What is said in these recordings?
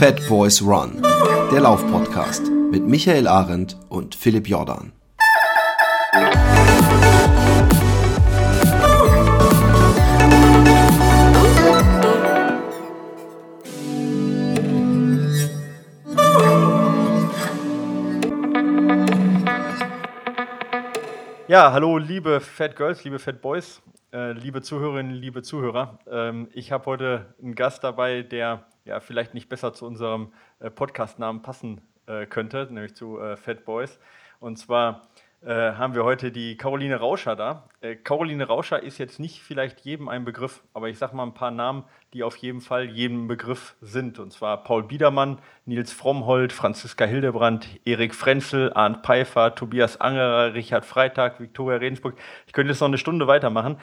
Fat Boys Run, der Laufpodcast mit Michael Arendt und Philipp Jordan. Ja, hallo liebe Fat Girls, liebe Fat Boys, äh, liebe Zuhörerinnen, liebe Zuhörer. Ähm, ich habe heute einen Gast dabei, der ja vielleicht nicht besser zu unserem äh, Podcast-Namen passen äh, könnte, nämlich zu äh, Fat Boys. Und zwar äh, haben wir heute die Caroline Rauscher da. Äh, Caroline Rauscher ist jetzt nicht vielleicht jedem ein Begriff, aber ich sage mal ein paar Namen, die auf jeden Fall jedem Begriff sind. Und zwar Paul Biedermann, Nils Frommhold, Franziska Hildebrand, Erik Frenzel, Arndt Pfeiffer, Tobias Angerer, Richard Freitag, Viktoria Regensburg. Ich könnte jetzt noch eine Stunde weitermachen.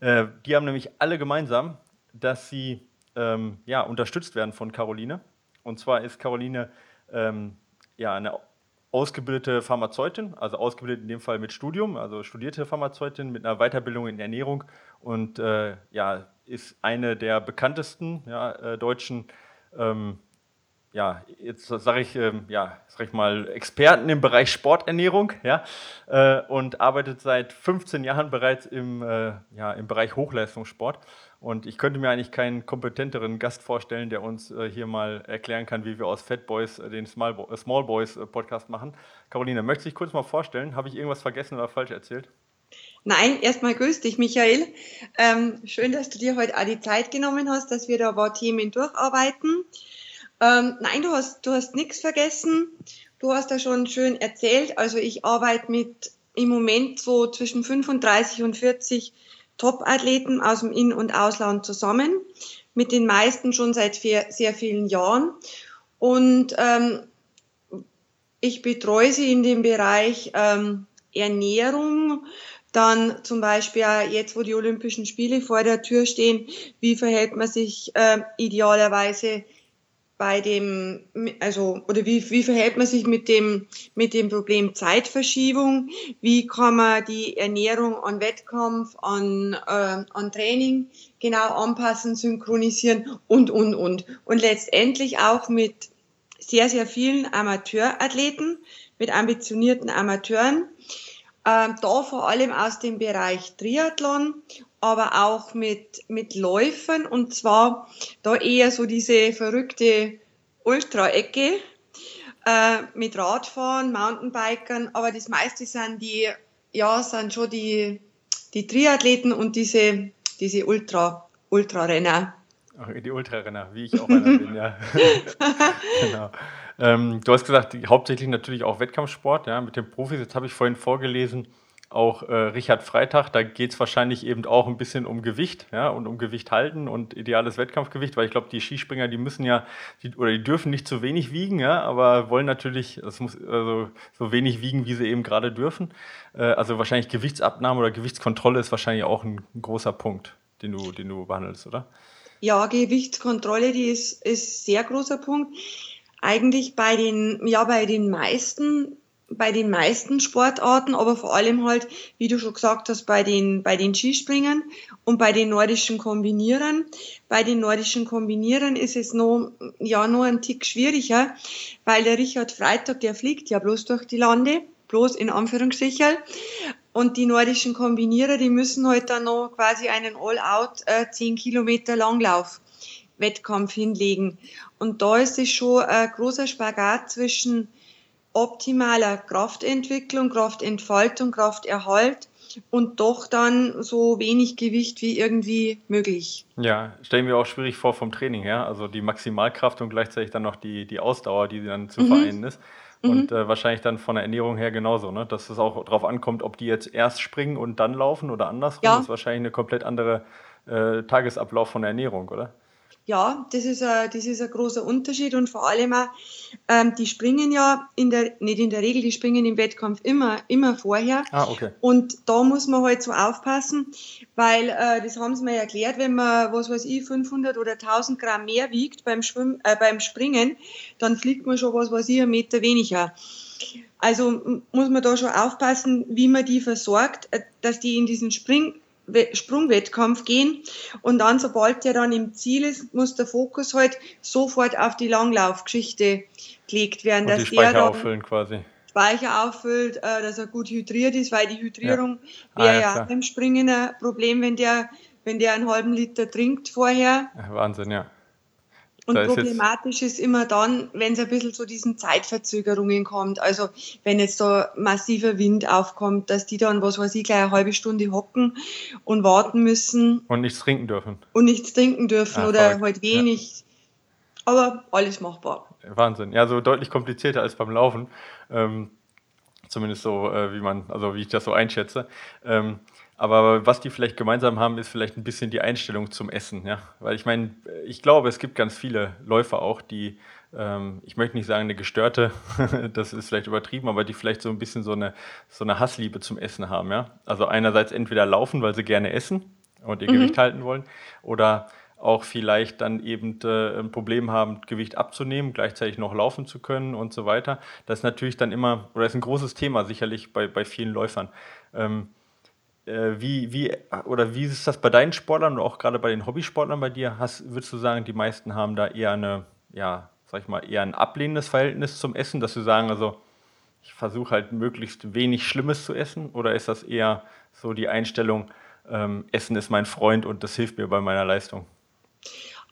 Äh, die haben nämlich alle gemeinsam, dass sie ähm, ja, unterstützt werden von Caroline. Und zwar ist Caroline ähm, ja, eine ausgebildete Pharmazeutin, also ausgebildet in dem Fall mit Studium, also studierte Pharmazeutin mit einer Weiterbildung in Ernährung und äh, ja, ist eine der bekanntesten ja, äh, deutschen, ähm, ja, jetzt sage ich, ähm, ja, sag ich mal, Experten im Bereich Sporternährung, ja, äh, und arbeitet seit 15 Jahren bereits im, äh, ja, im Bereich Hochleistungssport. Und ich könnte mir eigentlich keinen kompetenteren Gast vorstellen, der uns äh, hier mal erklären kann, wie wir aus Fat Boys äh, den Small, Bo Small Boys äh, Podcast machen. Caroline, möchtest du dich kurz mal vorstellen? Habe ich irgendwas vergessen oder falsch erzählt? Nein, erstmal grüß dich, Michael. Ähm, schön, dass du dir heute auch die Zeit genommen hast, dass wir da ein paar Themen durcharbeiten. Ähm, nein, du hast, du hast nichts vergessen. Du hast da schon schön erzählt. Also ich arbeite mit im Moment so zwischen 35 und 40 Top-Athleten aus dem In- und Ausland zusammen, mit den meisten schon seit sehr, sehr vielen Jahren. Und ähm, ich betreue sie in dem Bereich ähm, Ernährung, dann zum Beispiel jetzt, wo die Olympischen Spiele vor der Tür stehen, wie verhält man sich äh, idealerweise bei dem, also, oder wie, wie verhält man sich mit dem, mit dem Problem Zeitverschiebung? Wie kann man die Ernährung an Wettkampf, an, äh, an Training genau anpassen, synchronisieren und, und, und. Und letztendlich auch mit sehr, sehr vielen Amateurathleten, mit ambitionierten Amateuren, äh, da vor allem aus dem Bereich Triathlon aber auch mit, mit Läufern und zwar da eher so diese verrückte Ultra-Ecke äh, mit Radfahren, Mountainbikern, aber das meiste sind die, ja, sind schon die, die Triathleten und diese, diese Ultra, Ultrarenner. Die Ultrarenner, wie ich auch einer bin, ja. genau. Ähm, du hast gesagt, hauptsächlich natürlich auch Wettkampfsport, ja, mit den Profis. Jetzt habe ich vorhin vorgelesen, auch äh, Richard Freitag, da geht es wahrscheinlich eben auch ein bisschen um Gewicht ja, und um Gewicht halten und ideales Wettkampfgewicht, weil ich glaube, die Skispringer, die müssen ja die, oder die dürfen nicht zu wenig wiegen, ja, aber wollen natürlich, muss also so wenig wiegen, wie sie eben gerade dürfen. Äh, also wahrscheinlich Gewichtsabnahme oder Gewichtskontrolle ist wahrscheinlich auch ein, ein großer Punkt, den du, den du behandelst, oder? Ja, Gewichtskontrolle, die ist, ist sehr großer Punkt. Eigentlich bei den, ja, bei den meisten bei den meisten Sportarten, aber vor allem halt, wie du schon gesagt hast, bei den, bei den Skispringern und bei den nordischen Kombinierern. Bei den nordischen Kombinierern ist es noch, ja, noch ein Tick schwieriger, weil der Richard Freitag, der fliegt ja bloß durch die Lande, bloß in Anführungsstrichen. Und die nordischen Kombinierer, die müssen halt dann noch quasi einen All-Out äh, 10 Kilometer Langlauf Wettkampf hinlegen. Und da ist es schon ein großer Spagat zwischen optimaler Kraftentwicklung, Kraftentfaltung, Krafterhalt und doch dann so wenig Gewicht wie irgendwie möglich. Ja, stellen wir auch schwierig vor vom Training her. Also die Maximalkraft und gleichzeitig dann noch die, die Ausdauer, die dann zu mhm. vereinen ist. Und mhm. äh, wahrscheinlich dann von der Ernährung her genauso, ne? dass es auch darauf ankommt, ob die jetzt erst springen und dann laufen oder andersrum. Ja. Das ist wahrscheinlich eine komplett andere äh, Tagesablauf von der Ernährung, oder? Ja, das ist, ein, das ist ein großer Unterschied und vor allem auch, ähm, die springen ja in der, nicht in der Regel, die springen im Wettkampf immer, immer vorher. Ah, okay. Und da muss man halt so aufpassen, weil, äh, das haben sie mir erklärt, wenn man, was weiß ich, 500 oder 1000 Gramm mehr wiegt beim, Schwimm, äh, beim Springen, dann fliegt man schon, was weiß ich, einen Meter weniger. Also muss man da schon aufpassen, wie man die versorgt, äh, dass die in diesen Spring, Sprungwettkampf gehen und dann, sobald der dann im Ziel ist, muss der Fokus halt sofort auf die Langlaufgeschichte gelegt werden. Und dass die Speicher der auffüllen quasi. Speicher auffüllt, äh, dass er gut hydriert ist, weil die Hydrierung Ah, wäre ja, ja, klar. beim Springen ein Problem, wenn der, wenn der einen halben Liter trinkt vorher. Ja, Wahnsinn, ja. Und Da problematisch ist immer dann, wenn es ein bisschen zu diesen Zeitverzögerungen kommt. Also wenn jetzt da massiver Wind aufkommt, dass die dann, was weiß ich, gleich eine halbe Stunde hocken und warten müssen Und nichts trinken dürfen. und nichts trinken dürfen Ah, oder verrückt. halt wenig. Aber alles machbar. Wahnsinn. Ja, so deutlich komplizierter als beim Laufen. Ähm, zumindest so, äh, wie man, also wie ich das so einschätze. Ähm, aber was die vielleicht gemeinsam haben, ist vielleicht ein bisschen die Einstellung zum Essen, ja. Weil ich meine, ich glaube, es gibt ganz viele Läufer auch, die, ähm, ich möchte nicht sagen eine gestörte, das ist vielleicht übertrieben, aber die vielleicht so ein bisschen so eine, so eine Hassliebe zum Essen haben, ja. Also einerseits entweder laufen, weil sie gerne essen und ihr Gewicht halten wollen, oder auch vielleicht dann eben äh, ein Problem haben, Gewicht abzunehmen, gleichzeitig noch laufen zu können und so weiter. Das ist natürlich dann immer, oder ist ein großes Thema sicherlich bei, bei vielen Läufern. Ähm, äh, wie, wie, oder wie ist das bei deinen Sportlern und auch gerade bei den Hobbysportlern bei dir? Hast, würdest du sagen, die meisten haben da eher eine, ja, sag ich mal, eher ein ablehnendes Verhältnis zum Essen, dass sie sagen, also ich versuche halt möglichst wenig Schlimmes zu essen? Oder ist das eher so die Einstellung, ähm, Essen ist mein Freund und das hilft mir bei meiner Leistung?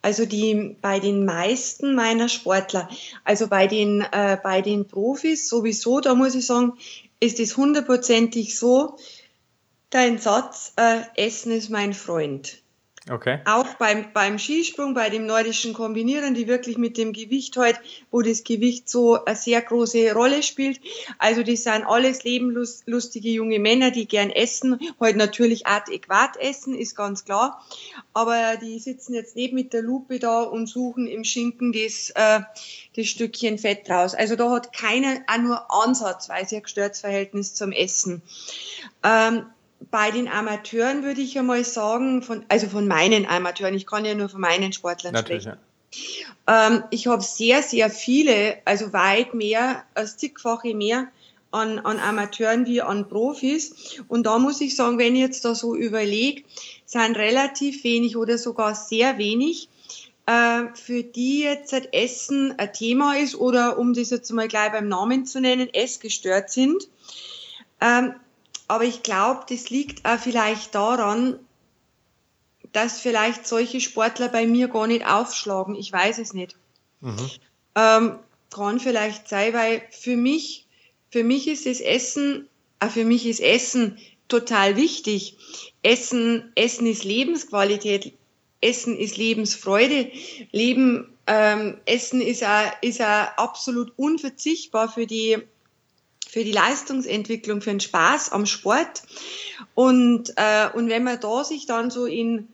Also die bei den meisten meiner Sportler, also bei den äh, bei den Profis sowieso, da muss ich sagen, ist es hundertprozentig so, dein Satz, äh, Essen ist mein Freund. Okay. Auch beim, beim Skisprung, bei dem nordischen Kombinieren, die wirklich mit dem Gewicht halt, wo das Gewicht so eine sehr große Rolle spielt. Also das sind alles lebenlustige junge Männer, die gern essen, halt natürlich adäquat essen, ist ganz klar. Aber die sitzen jetzt nicht mit der Lupe da und suchen im Schinken das, äh, das Stückchen Fett raus. Also da hat keiner auch nur ansatzweise ein gestörtes Verhältnis zum Essen. Ähm, bei den Amateuren würde ich ja mal sagen, von, also von meinen Amateuren, ich kann ja nur von meinen Sportlern Natürlich, sprechen. ja. Ähm, ich habe sehr, sehr viele, also weit mehr, als zigfache mehr an, an Amateuren wie an Profis. Und da muss ich sagen, wenn ich jetzt da so überlege, sind relativ wenig oder sogar sehr wenig, äh, für die jetzt halt Essen ein Thema ist oder um das jetzt mal gleich beim Namen zu nennen, essgestört sind. Ähm, aber ich glaube, das liegt auch vielleicht daran, dass vielleicht solche Sportler bei mir gar nicht aufschlagen. Ich weiß es nicht. Mhm. Ähm, kann vielleicht sein, weil für mich, für mich ist das Essen, äh, für mich ist Essen total wichtig. Essen, Essen ist Lebensqualität. Essen ist Lebensfreude. Leben, ähm, Essen ist auch, ist auch absolut unverzichtbar für die, für die Leistungsentwicklung, für den Spaß am Sport. Und, äh, und wenn man da sich dann so in,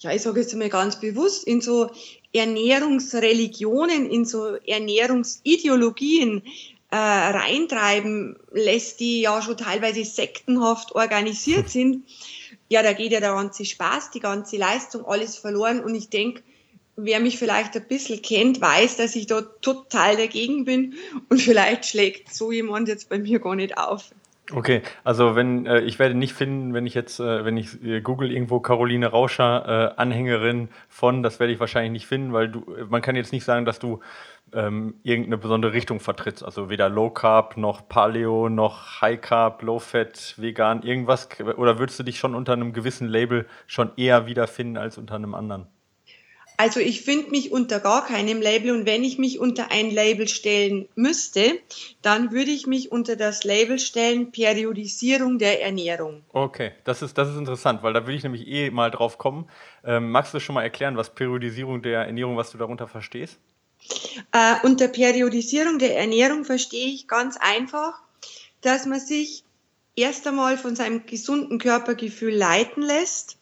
ja, ich sage jetzt mal ganz bewusst, in so Ernährungsreligionen, in so Ernährungsideologien äh, reintreiben lässt, die ja schon teilweise sektenhaft organisiert sind, ja, da geht ja der ganze Spaß, die ganze Leistung, alles verloren. Und ich denke, wer mich vielleicht ein bisschen kennt, weiß, dass ich da total dagegen bin. Und vielleicht schlägt so jemand jetzt bei mir gar nicht auf. Okay, also wenn äh, ich werde nicht finden, wenn ich jetzt, äh, wenn ich äh, Google irgendwo Caroline Rauscher äh, Anhängerin von, das werde ich wahrscheinlich nicht finden, weil du, man kann jetzt nicht sagen, dass du ähm, irgendeine besondere Richtung vertrittst. Also weder Low Carb noch Paleo noch High Carb, Low Fat, Vegan, irgendwas. Oder würdest du dich schon unter einem gewissen Label schon eher wiederfinden als unter einem anderen? Also ich finde mich unter gar keinem Label und wenn ich mich unter ein Label stellen müsste, dann würde ich mich unter das Label stellen Periodisierung der Ernährung. Okay, das ist, das ist interessant, weil da würde ich nämlich eh mal drauf kommen. Ähm, magst du schon mal erklären, was Periodisierung der Ernährung, was du darunter verstehst? Äh, unter Periodisierung der Ernährung verstehe ich ganz einfach, dass man sich erst einmal von seinem gesunden Körpergefühl leiten lässt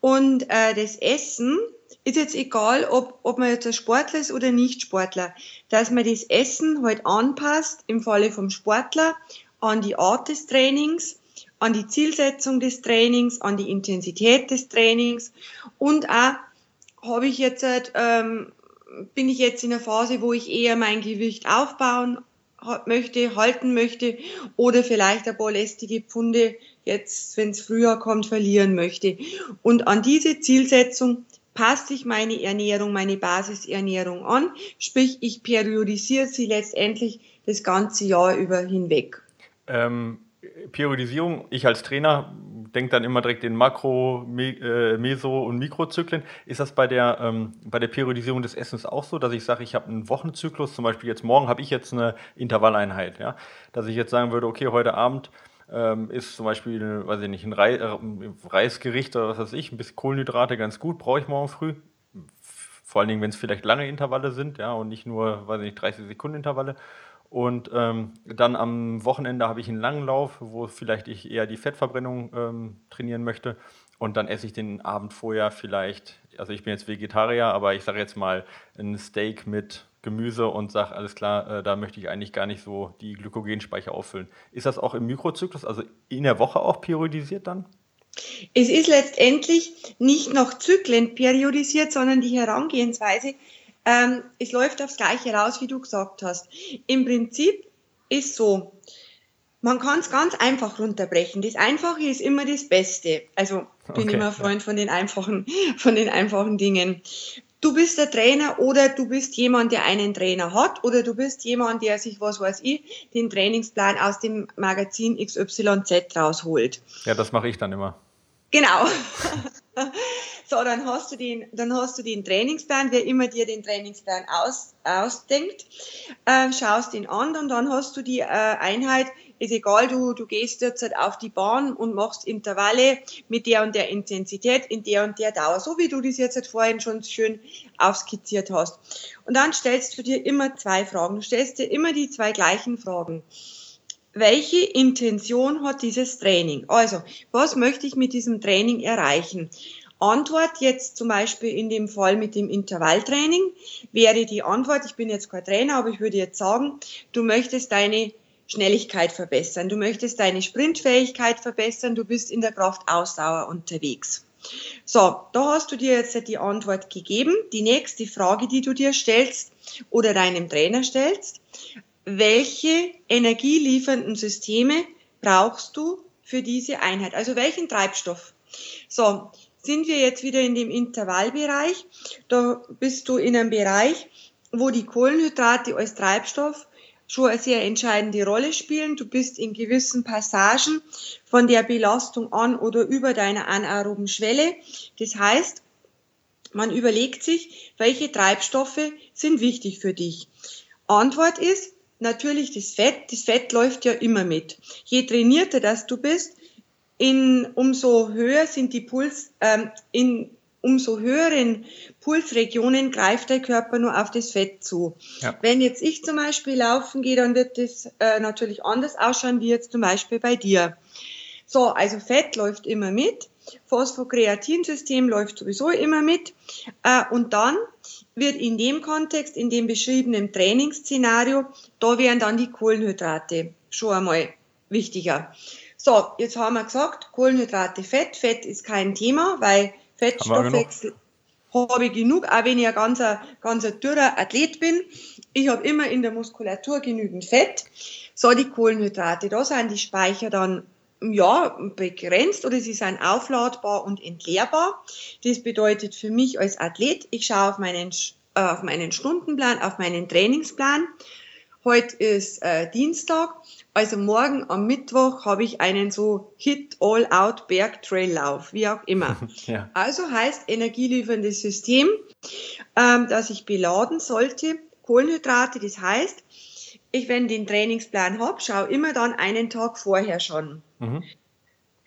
und äh, das Essen ist jetzt egal, ob, ob man jetzt ein Sportler ist oder nicht Sportler, dass man das Essen halt anpasst, im Falle vom Sportler, an die Art des Trainings, an die Zielsetzung des Trainings, an die Intensität des Trainings und auch habe ich jetzt halt, ähm, bin ich jetzt in einer Phase, wo ich eher mein Gewicht aufbauen möchte, halten möchte oder vielleicht ein paar lästige Pfunde jetzt, wenn es früher kommt, verlieren möchte. Und an diese Zielsetzung passt sich meine Ernährung, meine Basisernährung an, sprich ich periodisiere sie letztendlich das ganze Jahr über hinweg. Ähm, Periodisierung, ich als Trainer denke dann immer direkt in Makro, äh, Meso- und Mikrozyklen. Ist das bei der, ähm, bei der Periodisierung des Essens auch so, dass ich sage, ich habe einen Wochenzyklus, zum Beispiel jetzt morgen habe ich jetzt eine Intervalleinheit, ja? dass ich jetzt sagen würde, okay, heute Abend ähm, ist zum Beispiel, weiß ich nicht, ein Reis, äh, Reisgericht oder was weiß ich, ein bisschen Kohlenhydrate ganz gut, brauche ich morgen früh. Vor allen Dingen, wenn es vielleicht lange Intervalle sind, ja, und nicht nur, weiß ich nicht, 30 Sekunden Intervalle. Und ähm, dann am Wochenende habe ich einen langen Lauf, wo vielleicht ich eher die Fettverbrennung ähm, trainieren möchte. Und dann esse ich den Abend vorher vielleicht, also ich bin jetzt Vegetarier, aber ich sage jetzt mal ein Steak mit Gemüse und sage, alles klar, äh, da möchte ich eigentlich gar nicht so die Glykogenspeicher auffüllen. Ist das auch im Mikrozyklus, also in der Woche auch periodisiert dann? Es ist letztendlich nicht nach Zyklen periodisiert, sondern die Herangehensweise ähm, es läuft aufs Gleiche raus, wie du gesagt hast. Im Prinzip ist so, man kann es ganz einfach runterbrechen. Das Einfache ist immer das Beste. Also bin okay. immer Freund von den einfachen, von den einfachen Dingen. Du bist der Trainer oder du bist jemand, der einen Trainer hat oder du bist jemand, der sich, was weiß ich, den Trainingsplan aus dem Magazin XYZ rausholt. Ja, das mache ich dann immer. Genau. So, dann hast du den, dann hast du den Trainingsplan, wer immer dir den Trainingsplan aus, ausdenkt, äh, schaust ihn an und dann hast du die äh, Einheit, ist egal, du, du gehst jetzt halt auf die Bahn und machst Intervalle mit der und der Intensität in der und der Dauer, so wie du das jetzt halt vorhin schon schön aufskizziert hast. Und dann stellst du dir immer zwei Fragen. Du stellst dir immer die zwei gleichen Fragen welche Intention hat dieses Training? Also, was möchte ich mit diesem Training erreichen? Antwort jetzt zum Beispiel in dem Fall mit dem Intervalltraining wäre die Antwort, ich bin jetzt kein Trainer, aber ich würde jetzt sagen, du möchtest deine Schnelligkeit verbessern, du möchtest deine Sprintfähigkeit verbessern, du bist in der Kraftausdauer unterwegs. So, da hast du dir jetzt die Antwort gegeben. Die nächste Frage, die du dir stellst oder deinem Trainer stellst, welche energieliefernden Systeme brauchst du für diese Einheit? Also welchen Treibstoff? So, sind wir jetzt wieder in dem Intervallbereich. Da bist du in einem Bereich, wo die Kohlenhydrate als Treibstoff schon eine sehr entscheidende Rolle spielen. Du bist in gewissen Passagen von der Belastung an oder über deiner anaeroben Schwelle. Das heißt, man überlegt sich, welche Treibstoffe sind wichtig für dich. Antwort ist natürlich das Fett. Das Fett läuft ja immer mit. Je trainierter das du bist, in umso höher sind die Puls, ähm, in umso höheren Pulsregionen greift der Körper nur auf das Fett zu. Ja. Wenn jetzt ich zum Beispiel laufen gehe, dann wird das äh, natürlich anders ausschauen wie jetzt zum Beispiel bei dir. So, also Fett läuft immer mit, Phosphokreatinsystem läuft sowieso immer mit äh, und dann wird in dem Kontext, in dem beschriebenen Trainingsszenario, da wären dann die Kohlenhydrate schon einmal wichtiger. So, jetzt haben wir gesagt, Kohlenhydrate, Fett. Fett ist kein Thema, weil Fettstoffwechsel habe ich genug, auch wenn ich ein ganz, ganz dürrer Athlet bin. Ich habe immer in der Muskulatur genügend Fett. So, die Kohlenhydrate, da sind die Speicher dann ja, begrenzt oder sie sind aufladbar und entleerbar. Das bedeutet für mich als Athlet, ich schaue auf meinen, äh, auf meinen Stundenplan, auf meinen Trainingsplan. Heute ist äh, Dienstag also morgen am Mittwoch habe ich einen so Hit All Out Berg Trail Lauf, wie auch immer. ja. Also heißt energielieferndes System, ähm, dass ich beladen sollte. Kohlenhydrate, das heißt, ich, wenn den Trainingsplan habe, schaue immer dann einen Tag vorher schon. Mhm.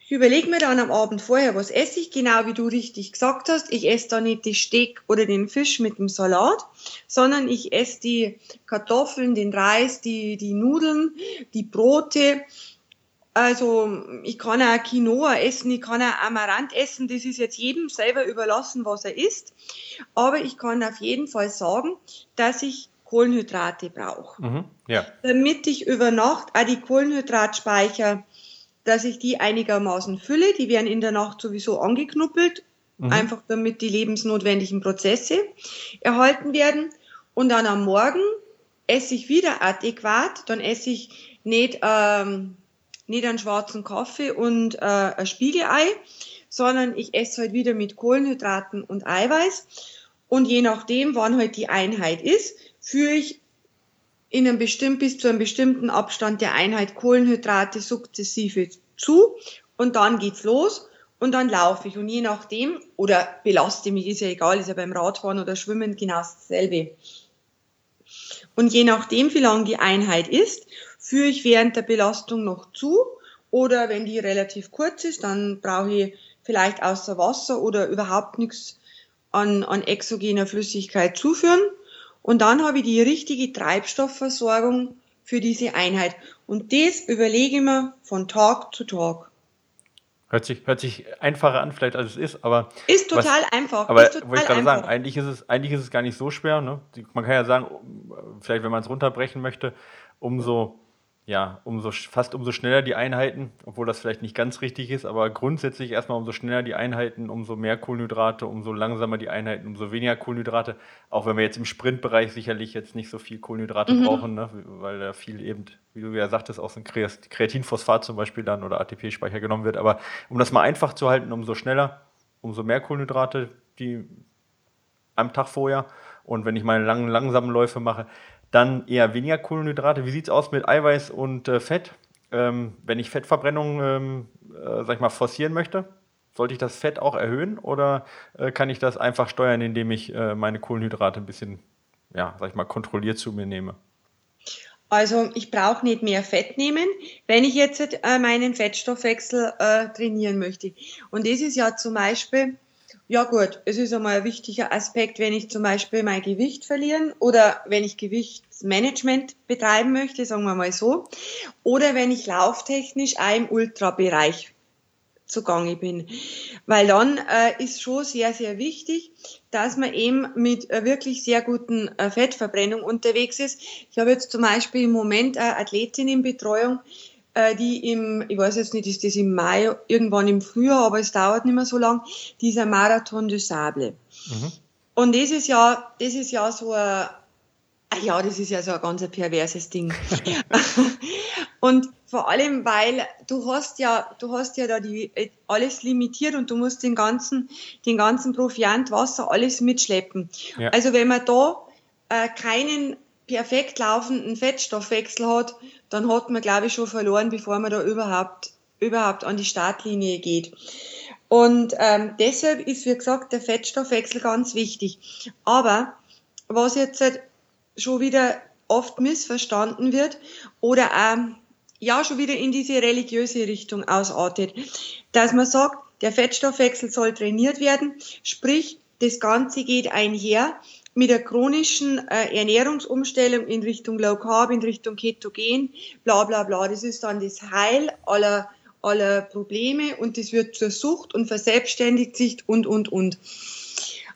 Ich überlege mir dann am Abend vorher, was esse ich, genau wie du richtig gesagt hast. Ich esse da nicht die Steak oder den Fisch mit dem Salat, sondern ich esse die Kartoffeln, den Reis, die, die Nudeln, die Brote. Also ich kann auch Quinoa essen, ich kann auch Amaranth essen, das ist jetzt jedem selber überlassen, was er isst. Aber ich kann auf jeden Fall sagen, dass ich Kohlenhydrate brauche. Mhm, ja. Damit ich über Nacht auch die Kohlenhydratspeicher dass ich die einigermaßen fülle. Die werden in der Nacht sowieso angeknuppelt, mhm. einfach damit die lebensnotwendigen Prozesse erhalten werden. Und dann am Morgen esse ich wieder adäquat. Dann esse ich nicht ähm, nicht einen schwarzen Kaffee und äh, ein Spiegelei, sondern ich esse halt wieder mit Kohlenhydraten und Eiweiß. Und je nachdem, wann halt die Einheit ist, führe ich in einem bestimmt, bis zu einem bestimmten Abstand der Einheit Kohlenhydrate sukzessive zu und dann geht's los und dann laufe ich und je nachdem oder belaste mich, ist ja egal, ist ja beim Radfahren oder Schwimmen genau dasselbe. Und je nachdem, wie lang die Einheit ist, führe ich während der Belastung noch zu oder wenn die relativ kurz ist, dann brauche ich vielleicht außer Wasser oder überhaupt nichts an, an exogener Flüssigkeit zuführen. Und dann habe ich die richtige Treibstoffversorgung für diese Einheit. Und das überlege ich mir von Tag zu Tag. Hört sich, hört sich einfacher an, vielleicht als es ist, aber. Ist total was, einfach. Aber total wollte ich gerade sagen, eigentlich ist, es, eigentlich ist es gar nicht so schwer. Ne? Man kann ja sagen, vielleicht wenn man es runterbrechen möchte, umso ja, umso, fast umso schneller die Einheiten, obwohl das vielleicht nicht ganz richtig ist, aber grundsätzlich erstmal umso schneller die Einheiten, umso mehr Kohlenhydrate, umso langsamer die Einheiten, umso weniger Kohlenhydrate. Auch wenn wir jetzt im Sprintbereich sicherlich jetzt nicht so viel Kohlenhydrate mhm. brauchen, ne? weil da viel eben, wie du ja sagtest, aus dem Kreatinphosphat zum Beispiel dann oder ATP-Speicher genommen wird. Aber um das mal einfach zu halten, umso schneller, umso mehr Kohlenhydrate, die am Tag vorher. Und wenn ich meine langen, langsamen Läufe mache, dann eher weniger Kohlenhydrate. Wie sieht es aus mit Eiweiß und äh, Fett? Ähm, wenn ich Fettverbrennung, ähm, äh, sag ich mal, forcieren möchte, sollte ich das Fett auch erhöhen oder äh, kann ich das einfach steuern, indem ich äh, meine Kohlenhydrate ein bisschen, ja, sag ich mal, kontrolliert zu mir nehme? Also ich brauche nicht mehr Fett nehmen, wenn ich jetzt äh, meinen Fettstoffwechsel äh, trainieren möchte. Und das ist ja zum Beispiel ja gut, es ist einmal ein wichtiger Aspekt, wenn ich zum Beispiel mein Gewicht verlieren oder wenn ich Gewichtsmanagement betreiben möchte, sagen wir mal so, oder wenn ich lauftechnisch auch im Ultrabereich zugange bin. Weil dann äh, ist schon sehr, sehr wichtig, dass man eben mit äh, wirklich sehr guten äh, Fettverbrennung unterwegs ist. Ich habe jetzt zum Beispiel im Moment eine Athletin in Betreuung, äh, die im, ich weiß jetzt nicht, ist das im Mai, irgendwann im Frühjahr, aber es dauert nicht mehr so lang, dieser Marathon du Sable. Mhm. Und das ist ja, das ist ja so ein, ah ja, das ist ja so ein ganz perverses Ding. und vor allem, weil du hast ja, du hast ja da die, alles limitiert und du musst den ganzen, den ganzen Proviant, Wasser, alles mitschleppen. Ja. Also wenn man da äh, keinen perfekt laufenden Fettstoffwechsel hat, dann hat man, glaube ich, schon verloren, bevor man da überhaupt, überhaupt an die Startlinie geht. Und ähm, deshalb ist, wie gesagt, der Fettstoffwechsel ganz wichtig. Aber was jetzt halt schon wieder oft missverstanden wird oder auch, ja, schon wieder in diese religiöse Richtung ausartet, dass man sagt, der Fettstoffwechsel soll trainiert werden, sprich, das Ganze geht einher mit der chronischen äh, Ernährungsumstellung in Richtung Low Carb, in Richtung Ketogen, bla bla bla. Das ist dann das Heil aller, aller Probleme und das wird zur Sucht und verselbstständigt sich und, und, und.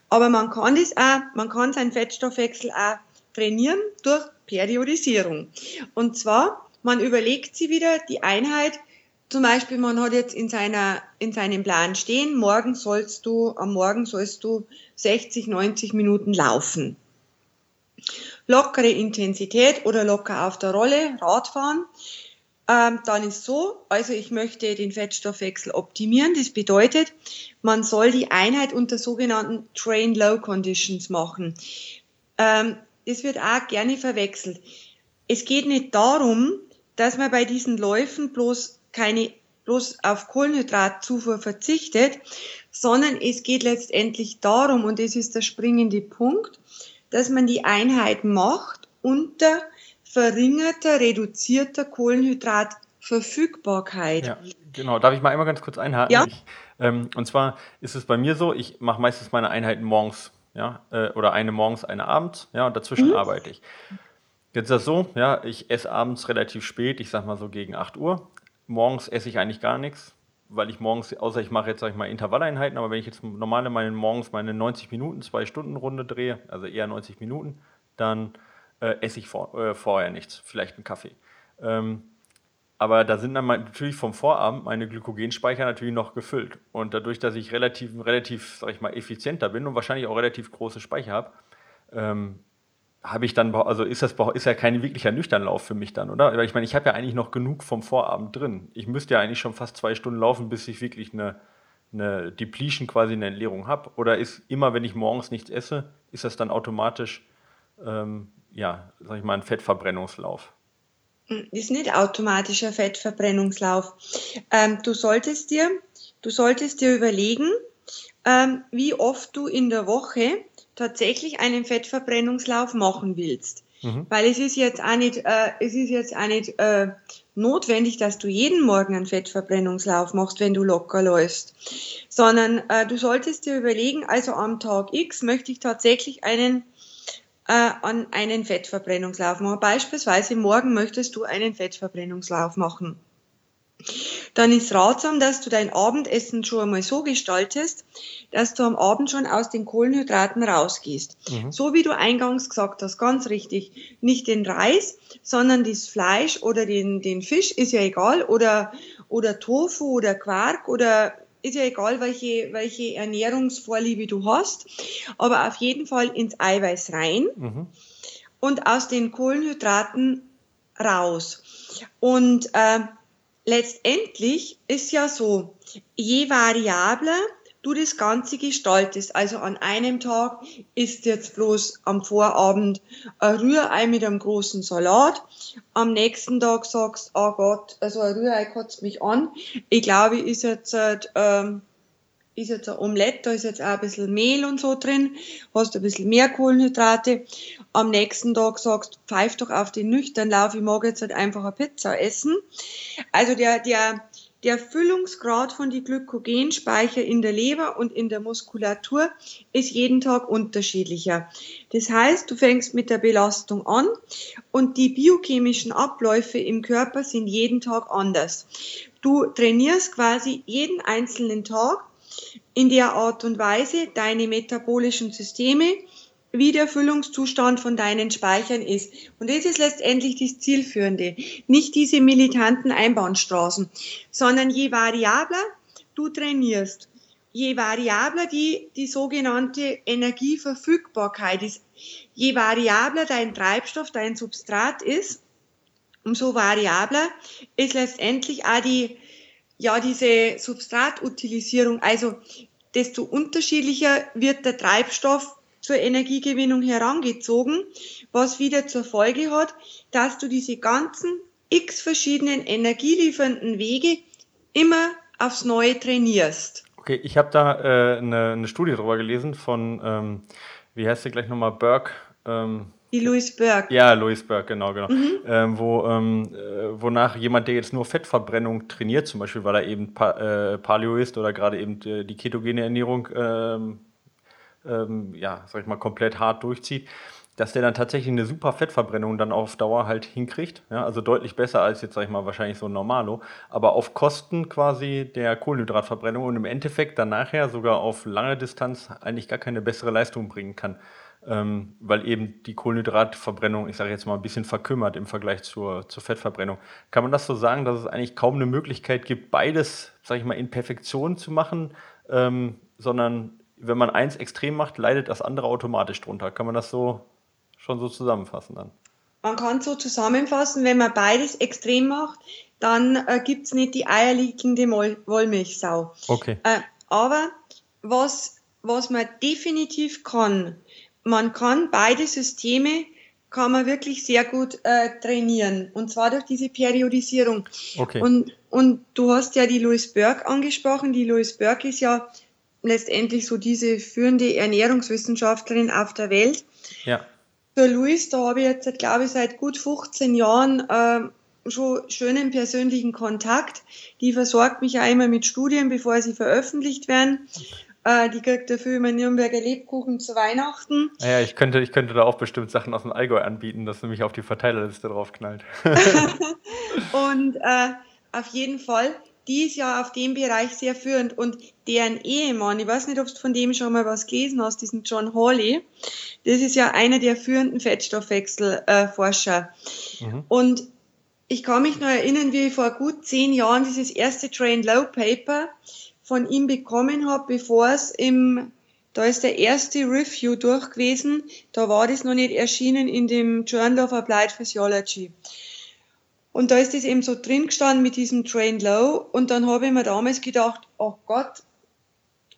Aber man kann das auch, man kann seinen Fettstoffwechsel auch trainieren durch Periodisierung. Und zwar, man überlegt sie wieder die Einheit, zum Beispiel, man hat jetzt in seiner, in seinem Plan stehen, morgen sollst du, am Morgen sollst du 60, 90 Minuten laufen. Lockere Intensität oder locker auf der Rolle, Radfahren. Ähm, dann ist so, also ich möchte den Fettstoffwechsel optimieren. Das bedeutet, man soll die Einheit unter sogenannten Train Low Conditions machen. Ähm, das wird auch gerne verwechselt. Es geht nicht darum, dass man bei diesen Läufen bloß keine bloß auf Kohlenhydratzufuhr verzichtet, sondern es geht letztendlich darum, und das ist der springende Punkt, dass man die Einheit macht unter verringerter, reduzierter Kohlenhydratverfügbarkeit. Ja, genau. Darf ich mal einmal ganz kurz einhaken? Ja. Ich, ähm, und zwar ist es bei mir so, ich mache meistens meine Einheiten morgens, ja, äh, oder eine morgens, eine abends, ja, und dazwischen mhm. arbeite ich. Jetzt ist das so, ja, ich esse abends relativ spät, ich sag mal so gegen 8 Uhr. Morgens esse ich eigentlich gar nichts, weil ich morgens, außer ich mache jetzt, sag ich mal, Intervalleinheiten, aber wenn ich jetzt normale meine, morgens meine 90 Minuten, zwei Stunden Runde drehe, also eher 90 Minuten, dann äh, esse ich vor, äh, vorher nichts, vielleicht einen Kaffee. Ähm, aber da sind dann natürlich vom Vorabend meine Glykogenspeicher natürlich noch gefüllt. Und dadurch, dass ich relativ, relativ, sag ich mal, effizienter bin und wahrscheinlich auch relativ große Speicher habe, ähm, habe ich dann, also ist das ist ja kein wirklicher Nüchternlauf für mich dann, oder? Weil ich meine, ich habe ja eigentlich noch genug vom Vorabend drin. Ich müsste ja eigentlich schon fast zwei Stunden laufen, bis ich wirklich eine, eine Depletion, quasi eine Entleerung habe. Oder ist immer, wenn ich morgens nichts esse, ist das dann automatisch, ähm, ja, sag ich mal, ein Fettverbrennungslauf? Ist nicht automatischer Fettverbrennungslauf. Ähm, du solltest dir, du solltest dir überlegen, ähm, wie oft du in der Woche tatsächlich einen Fettverbrennungslauf machen willst. Mhm. Weil es ist jetzt auch nicht, äh, es ist jetzt auch nicht äh, notwendig, dass du jeden Morgen einen Fettverbrennungslauf machst, wenn du locker läufst, sondern äh, du solltest dir überlegen, also am Tag X möchte ich tatsächlich einen äh, an einen Fettverbrennungslauf machen. Beispielsweise morgen möchtest du einen Fettverbrennungslauf machen dann ist ratsam, dass du dein Abendessen schon einmal so gestaltest, dass du am Abend schon aus den Kohlenhydraten rausgehst. Mhm. So wie du eingangs gesagt hast, ganz richtig. Nicht den Reis, sondern das Fleisch oder den, den Fisch, ist ja egal, oder, oder Tofu oder Quark oder ist ja egal, welche, welche Ernährungsvorliebe du hast, aber auf jeden Fall ins Eiweiß rein mhm. und aus den Kohlenhydraten raus. Und äh, letztendlich ist ja so, je variabler du das Ganze gestaltest, also an einem Tag ist jetzt bloß am Vorabend ein Rührei mit einem großen Salat, am nächsten Tag sagst, oh Gott, also ein Rührei kotzt mich an, ich glaube, ist jetzt ähm, ist jetzt ein Omelette, da ist jetzt auch ein bisschen Mehl und so drin, hast ein bisschen mehr Kohlenhydrate. Am nächsten Tag sagst, pfeif doch auf den nüchtern Lauf, ich mag jetzt halt einfach eine Pizza essen. Also der, der, der Füllungsgrad von die Glykogenspeicher in der Leber und in der Muskulatur ist jeden Tag unterschiedlicher. Das heißt, du fängst mit der Belastung an und die biochemischen Abläufe im Körper sind jeden Tag anders. Du trainierst quasi jeden einzelnen Tag in der Art und Weise deine metabolischen Systeme, wie der Füllungszustand von deinen Speichern ist. Und das ist letztendlich das Zielführende. Nicht diese militanten Einbahnstraßen, sondern je variabler du trainierst, je variabler die, die sogenannte Energieverfügbarkeit ist, je variabler dein Treibstoff, dein Substrat ist, umso variabler ist letztendlich auch die, ja, diese Substratutilisierung, also desto unterschiedlicher wird der Treibstoff zur Energiegewinnung herangezogen, was wieder zur Folge hat, dass du diese ganzen x verschiedenen energieliefernden Wege immer aufs Neue trainierst. Okay, ich habe da äh, eine, eine, Studie darüber gelesen von, ähm, wie heißt sie gleich nochmal, Burke. Ähm, die Louis Burke. Ja, Louis Burke, genau, genau. Mhm. Ähm, wo, ähm, äh, wonach jemand, der jetzt nur Fettverbrennung trainiert, zum Beispiel, weil er eben pa äh, Paleo ist oder gerade eben die, die ketogene Ernährung, ähm, ähm, ja, sag ich mal, komplett hart durchzieht, dass der dann tatsächlich eine super Fettverbrennung dann auf Dauer halt hinkriegt. Ja, also deutlich besser als jetzt, sag ich mal, wahrscheinlich so ein Normalo, aber auf Kosten quasi der Kohlenhydratverbrennung und im Endeffekt dann nachher sogar auf lange Distanz eigentlich gar keine bessere Leistung bringen kann ähm, weil eben die Kohlenhydratverbrennung, ich sage jetzt mal, ein bisschen verkümmert im Vergleich zur, zur Fettverbrennung. Kann man das so sagen, dass es eigentlich kaum eine Möglichkeit gibt, beides, sage ich mal, in Perfektion zu machen, ähm, sondern wenn man eins extrem macht, leidet das andere automatisch drunter. Kann man das so schon so zusammenfassen dann? Man kann so zusammenfassen, wenn man beides extrem macht, dann äh, gibt es nicht die eierlegende Wollmilchsau. Okay. Äh, aber was, was man definitiv kann, man kann beide Systeme kann man wirklich sehr gut äh, trainieren. Und zwar durch diese Periodisierung. Okay. Und, und du hast ja die Louise Burke angesprochen. Die Louise Burke ist ja letztendlich so diese führende Ernährungswissenschaftlerin auf der Welt. Ja. Für Louise, da habe ich jetzt, glaube ich, seit gut 15 Jahren äh, schon schönen persönlichen Kontakt. Die versorgt mich ja immer mit Studien, bevor sie veröffentlicht werden. Äh, die kriegt dafür immer Nürnberger Lebkuchen zu Weihnachten. Ja, ich könnte, ich könnte da auch bestimmt Sachen aus dem Allgäu anbieten, dass du mich auf die Verteilerliste draufknallt. und äh, auf jeden Fall, die ist ja auf dem Bereich sehr führend. Und deren Ehemann, ich weiß nicht, ob du von dem schon mal was gelesen hast, diesen John Hawley, das ist ja einer der führenden Fettstoffwechselforscher. Mhm. Und ich kann mich noch erinnern, wie ich vor gut zehn Jahren dieses erste Train Low Paper von ihm bekommen habe, bevor es im Da ist der erste Review durch gewesen. Da war das noch nicht erschienen in dem Journal of Applied Physiology. Und da ist es eben so drin gestanden mit diesem Train Low. Und dann habe ich mir damals gedacht, oh Gott,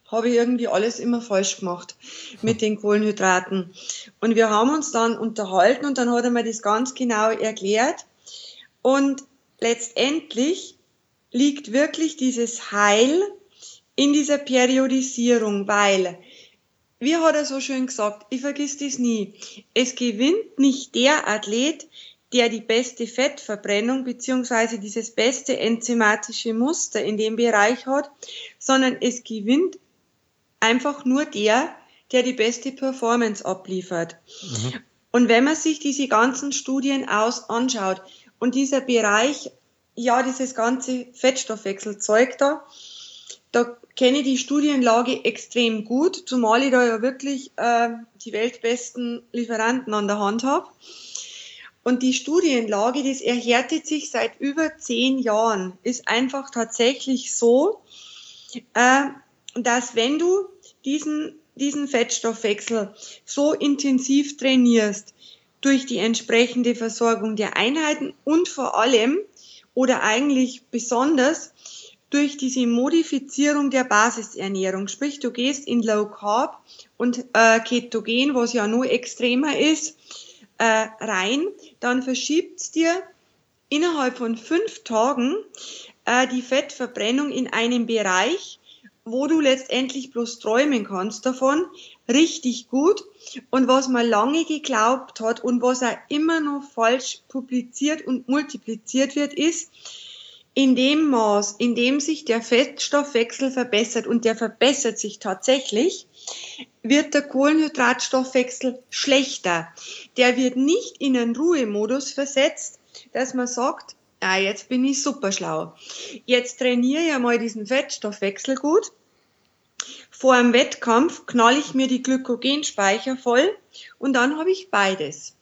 habe ich irgendwie alles immer falsch gemacht mit den Kohlenhydraten. Und wir haben uns dann unterhalten und dann hat er mir das ganz genau erklärt. Und letztendlich liegt wirklich dieses Heil in dieser Periodisierung, weil, wie hat er so schön gesagt, ich vergiss das nie, es gewinnt nicht der Athlet, der die beste Fettverbrennung beziehungsweise dieses beste enzymatische Muster in dem Bereich hat, sondern es gewinnt einfach nur der, der die beste Performance abliefert. Mhm. Und wenn man sich diese ganzen Studien aus anschaut und dieser Bereich, ja, dieses ganze Fettstoffwechselzeug da, da kenne die Studienlage extrem gut, zumal ich da ja wirklich äh, die weltbesten Lieferanten an der Hand habe. Und die Studienlage, das erhärtet sich seit über zehn Jahren, ist einfach tatsächlich so, äh, dass wenn du diesen, diesen Fettstoffwechsel so intensiv trainierst, durch die entsprechende Versorgung der Einheiten und vor allem oder eigentlich besonders durch diese Modifizierung der Basisernährung. Sprich, du gehst in Low Carb und äh, Ketogen, was ja nur extremer ist, äh, rein, dann verschiebt dir innerhalb von fünf Tagen äh, die Fettverbrennung in einem Bereich, wo du letztendlich bloß träumen kannst davon, richtig gut. Und was man lange geglaubt hat und was auch immer noch falsch publiziert und multipliziert wird, ist, in dem Maß, in dem sich der Fettstoffwechsel verbessert, und der verbessert sich tatsächlich, wird der Kohlenhydratstoffwechsel schlechter. Der wird nicht in einen Ruhemodus versetzt, dass man sagt, ah, jetzt bin ich super schlau. Jetzt trainiere ich einmal diesen Fettstoffwechsel gut. Vor einem Wettkampf knall ich mir die Glykogenspeicher voll und dann habe ich beides.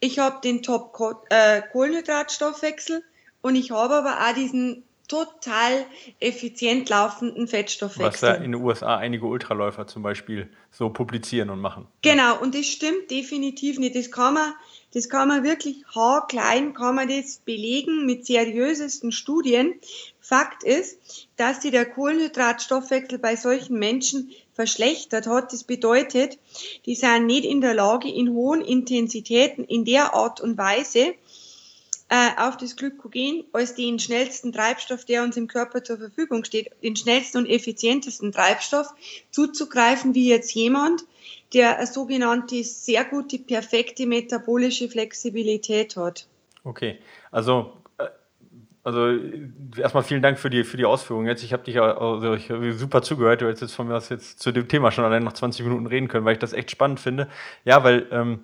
Ich habe den Top-Kohlenhydratstoffwechsel äh, und ich habe aber auch diesen total effizient laufenden Fettstoffwechsel. Was da in den USA einige Ultraläufer zum Beispiel so publizieren und machen. Genau, und das stimmt definitiv nicht. Das kann man, das kann man wirklich haarklein, kann man das belegen mit seriösesten Studien. Fakt ist, dass sich der Kohlenhydratstoffwechsel bei solchen Menschen verschlechtert hat. Das bedeutet, die sind nicht in der Lage, in hohen Intensitäten in der Art und Weise auf das Glykogen als den schnellsten Treibstoff, der uns im Körper zur Verfügung steht, den schnellsten und effizientesten Treibstoff zuzugreifen, wie jetzt jemand, der eine sogenannte sehr gute, perfekte metabolische Flexibilität hat. Okay, also äh, also erstmal vielen Dank für die, für die Ausführungen jetzt. Ich habe dich also ich hab super zugehört. Du hättest jetzt von mir aus jetzt zu dem Thema schon allein noch 20 Minuten reden können, weil ich das echt spannend finde. Ja, weil ähm,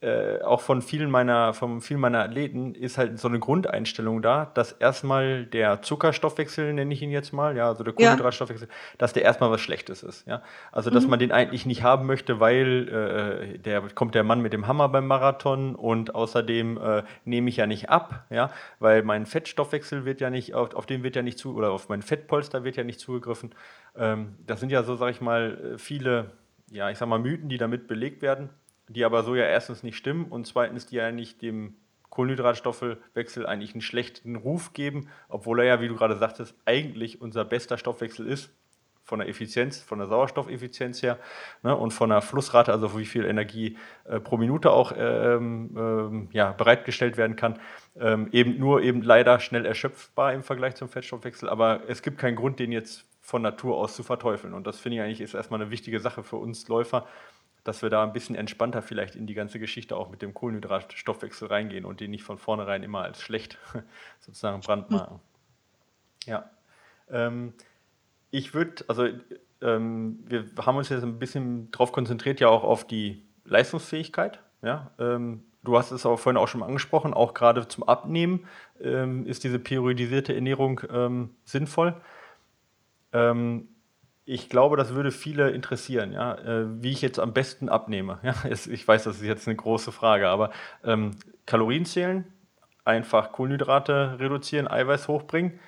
äh, auch von vielen meiner, von vielen meiner Athleten ist halt so eine Grundeinstellung da, dass erstmal der Zuckerstoffwechsel, nenne ich ihn jetzt mal, ja, also der Kohlenhydratstoffwechsel, ja. dass der erstmal was Schlechtes ist, ja. Also, dass mhm. man den eigentlich nicht haben möchte, weil äh, der kommt der Mann mit dem Hammer beim Marathon und außerdem äh, nehme ich ja nicht ab, ja, weil mein Fettstoffwechsel wird ja nicht, auf, auf den wird ja nicht zu, oder auf mein Fettpolster wird ja nicht zugegriffen. Ähm, das sind ja so, sag ich mal, viele, ja, ich sag mal, Mythen, die damit belegt werden die aber so ja erstens nicht stimmen und zweitens die ja nicht dem Kohlenhydratstoffwechsel eigentlich einen schlechten Ruf geben, obwohl er ja, wie du gerade sagtest, eigentlich unser bester Stoffwechsel ist, von der Effizienz, von der Sauerstoffeffizienz her ne, und von der Flussrate, also wie viel Energie äh, pro Minute auch ähm, ähm, ja, bereitgestellt werden kann, ähm, eben nur eben leider schnell erschöpfbar im Vergleich zum Fettstoffwechsel, aber es gibt keinen Grund, den jetzt von Natur aus zu verteufeln. Und das finde ich eigentlich ist erstmal eine wichtige Sache für uns Läufer, dass wir da ein bisschen entspannter vielleicht in die ganze Geschichte auch mit dem Kohlenhydratstoffwechsel reingehen und den nicht von vornherein immer als schlecht sozusagen brandmarken. Ja. Ähm, ich würde, also ähm, wir haben uns jetzt ein bisschen darauf konzentriert, ja auch auf die Leistungsfähigkeit. Ja? Ähm, du hast es auch vorhin auch schon angesprochen, auch gerade zum Abnehmen ähm, ist diese periodisierte Ernährung ähm, sinnvoll. Ähm, ich glaube, das würde viele interessieren, ja, äh, wie ich jetzt am besten abnehme. Ja, ich weiß, das ist jetzt eine große Frage, aber ähm, Kalorien zählen, einfach Kohlenhydrate reduzieren, Eiweiß hochbringen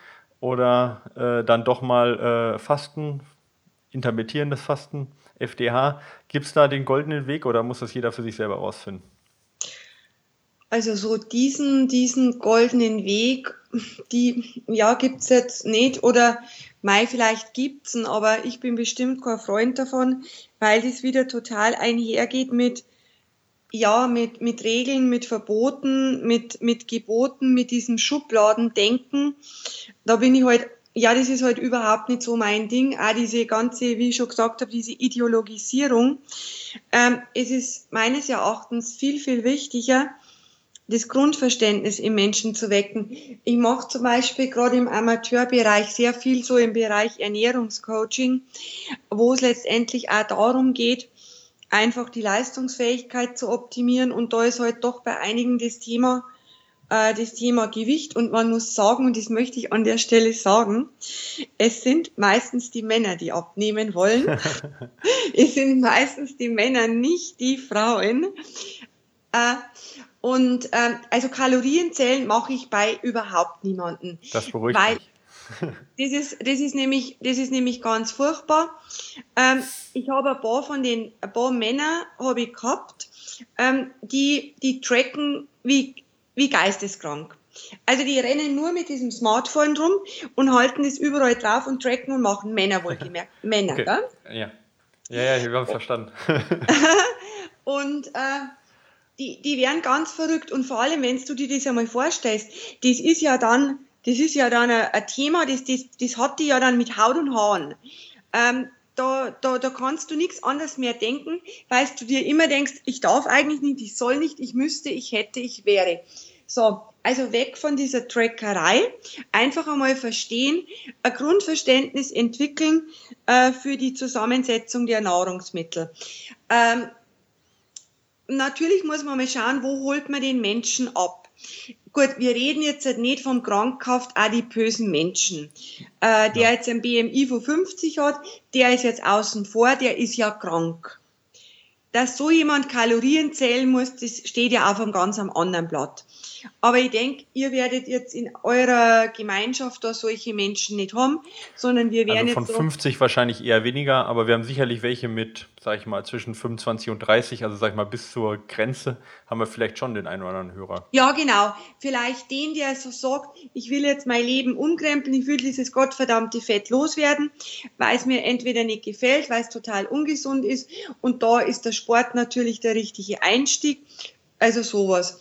oder äh, dann doch mal äh, fasten, intermittierendes Fasten. FDH. Gibt es da den goldenen Weg oder muss das jeder für sich selber rausfinden? Also so diesen, diesen goldenen Weg, die, ja, gibt's jetzt nicht oder Mai, vielleicht gibt's ihn, aber ich bin bestimmt kein Freund davon, weil das wieder total einhergeht mit, ja, mit, mit Regeln, mit Verboten, mit, mit Geboten, mit diesem Schubladendenken. Da bin ich halt, ja, das ist halt überhaupt nicht so mein Ding. Auch diese ganze, wie ich schon gesagt habe, diese Ideologisierung. Ähm, es ist meines Erachtens viel, viel wichtiger, das Grundverständnis im Menschen zu wecken. Ich mache zum Beispiel gerade im Amateurbereich sehr viel so im Bereich Ernährungscoaching, wo es letztendlich auch darum geht, einfach die Leistungsfähigkeit zu optimieren. Und da ist halt doch bei einigen das Thema, äh, das Thema Gewicht. Und man muss sagen, und das möchte ich an der Stelle sagen, es sind meistens die Männer, die abnehmen wollen. es sind meistens die Männer, nicht die Frauen. Äh, und ähm, also Kalorienzählen mache ich bei überhaupt niemanden. Das beruhigt weil, mich. Das ist, das ist nämlich, das ist nämlich ganz furchtbar. Ähm, ich habe ein paar von den, ein paar Männer habe ich gehabt, ähm, die, die tracken wie, wie geisteskrank. Also die rennen nur mit diesem Smartphone rum und halten das überall drauf und tracken und machen Männer wohlgemerkt. Männer, okay. gell? Ja. Ja, ja, ich habe verstanden. und äh, die, die werden ganz verrückt. Und vor allem, wenn du dir das einmal vorstellst, das ist ja dann, das ist ja dann ein, Thema, das, das, das hat die ja dann mit Haut und Haaren. Ähm, da, da, da kannst du nichts anderes mehr denken, weil du dir immer denkst, ich darf eigentlich nicht, ich soll nicht, ich müsste, ich hätte, ich wäre. So, also weg von dieser Trackerei, einfach einmal verstehen, ein Grundverständnis entwickeln äh, für die Zusammensetzung der Nahrungsmittel. Ähm, natürlich muss man mal schauen, wo holt man den Menschen ab. Gut, wir reden jetzt nicht vom krankhaft adipösen Menschen, äh, der jetzt ein BMI von 50 hat, der ist jetzt außen vor, der ist ja krank. Dass so jemand Kalorien zählen muss, das steht ja auf einem ganz anderen Blatt. Aber ich denke, ihr werdet jetzt in eurer Gemeinschaft da solche Menschen nicht haben, sondern wir werden also von jetzt. Von 50 wahrscheinlich eher weniger, aber wir haben sicherlich welche mit, sag ich mal, zwischen 25 und 30, also sag ich mal, bis zur Grenze haben wir vielleicht schon den einen oder anderen Hörer. Ja, genau. Vielleicht den, der so sagt, ich will jetzt mein Leben umkrempeln, ich will dieses gottverdammte Fett loswerden, weil es mir entweder nicht gefällt, weil es total ungesund ist. Und da ist der Sport natürlich der richtige Einstieg. Also sowas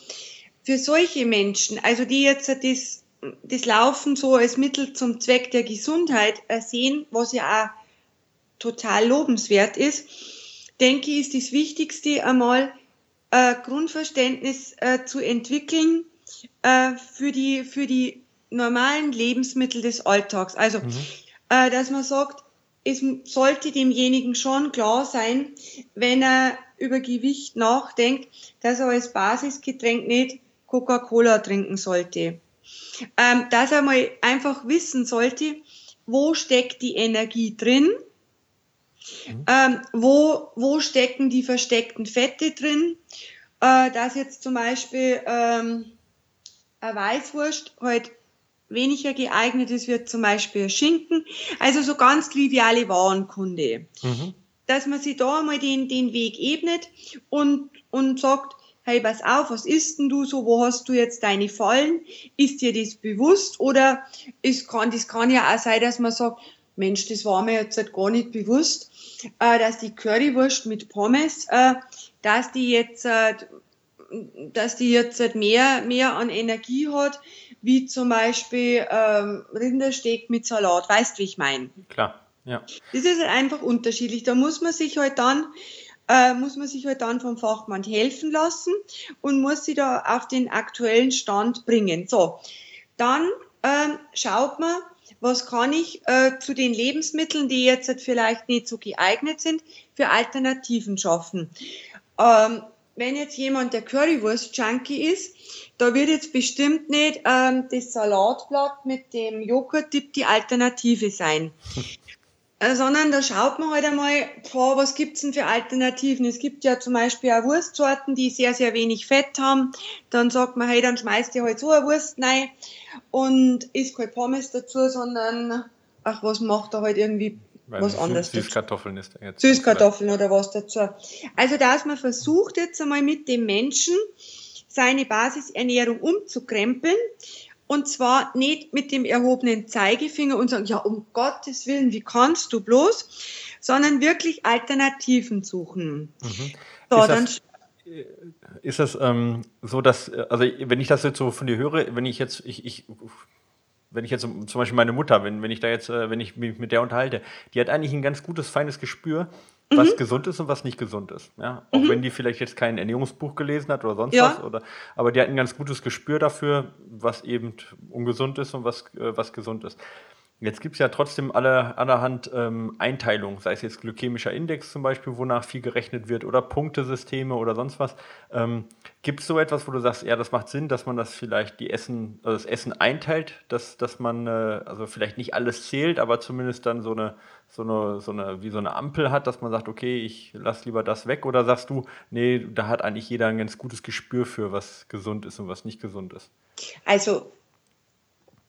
für solche Menschen, also die jetzt das, das Laufen so als Mittel zum Zweck der Gesundheit sehen, was ja auch total lobenswert ist, denke ich, ist das Wichtigste einmal äh, Grundverständnis äh, zu entwickeln äh, für, die, für die normalen Lebensmittel des Alltags. Also, mhm. äh, dass man sagt, es sollte demjenigen schon klar sein, wenn er über Gewicht nachdenkt, dass er als Basisgetränk nicht Coca-Cola trinken sollte. Ähm, dass er mal einfach wissen sollte, wo steckt die Energie drin, mhm. ähm, wo, wo stecken die versteckten Fette drin, äh, dass jetzt zum Beispiel ähm, eine Weißwurst halt weniger geeignet ist, wird zum Beispiel Schinken. Also so ganz triviale Warenkunde. Mhm. Dass man sich da einmal den, den Weg ebnet und, und sagt, hey, pass auf, was isst denn du so, wo hast du jetzt deine Fallen? Ist dir das bewusst? Oder es kann, das kann ja auch sein, dass man sagt, Mensch, das war mir jetzt halt gar nicht bewusst, äh, dass die Currywurst mit Pommes, äh, dass die jetzt, äh, dass die jetzt halt mehr, mehr an Energie hat, wie zum Beispiel ähm, Rindersteak mit Salat. Weißt, wie ich meine? Klar, ja. Das ist halt einfach unterschiedlich. Da muss man sich halt dann äh, muss man sich halt dann vom Fachmann helfen lassen und muss sie da auf den aktuellen Stand bringen. So, dann ähm, schaut man, was kann ich äh, zu den Lebensmitteln, die jetzt halt vielleicht nicht so geeignet sind, für Alternativen schaffen. Ähm, wenn jetzt jemand der Currywurst-Junkie ist, da wird jetzt bestimmt nicht ähm, das Salatblatt mit dem Joghurt-Dip die Alternative sein. Äh, sondern da schaut man halt einmal, boah, was gibt's denn für Alternativen? Es gibt ja zum Beispiel auch Wurstsorten, die sehr, sehr wenig Fett haben. Dann sagt man, hey, dann schmeißt ihr halt so eine Wurst rein und isst kein Pommes dazu, sondern, ach, was macht er halt irgendwie Weil was anderes. Süßkartoffeln ist jetzt. Süßkartoffeln oder was dazu. Also, dass man versucht jetzt einmal mit dem Menschen seine Basisernährung umzukrempeln. Und zwar nicht mit dem erhobenen Zeigefinger und sagen, ja, um Gottes Willen, wie kannst du bloß, sondern wirklich Alternativen suchen. Mhm. So, ist dann das, ist das ähm, so, dass, also wenn ich das jetzt so von dir höre, wenn ich jetzt, ich, ich wenn ich jetzt zum Beispiel meine Mutter, wenn, wenn ich da jetzt, äh, wenn ich mich mit der unterhalte, die hat eigentlich ein ganz gutes, feines Gespür, was mhm. gesund ist und was nicht gesund ist. Ja? Auch mhm. wenn die vielleicht jetzt kein Ernährungsbuch gelesen hat oder sonst ja. was, oder, aber die hat ein ganz gutes Gespür dafür, was eben ungesund ist und was, äh, was gesund ist. Jetzt gibt es ja trotzdem alle, allerhand ähm, Einteilungen, sei es jetzt glykämischer Index zum Beispiel, wonach viel gerechnet wird, oder Punktesysteme oder sonst was. Ähm, gibt es so etwas, wo du sagst, ja, das macht Sinn, dass man das vielleicht die Essen, also das Essen einteilt, dass, dass man äh, also vielleicht nicht alles zählt, aber zumindest dann so eine, so eine, so eine, wie so eine Ampel hat, dass man sagt, okay, ich lasse lieber das weg, oder sagst du, nee, da hat eigentlich jeder ein ganz gutes Gespür für, was gesund ist und was nicht gesund ist? Also,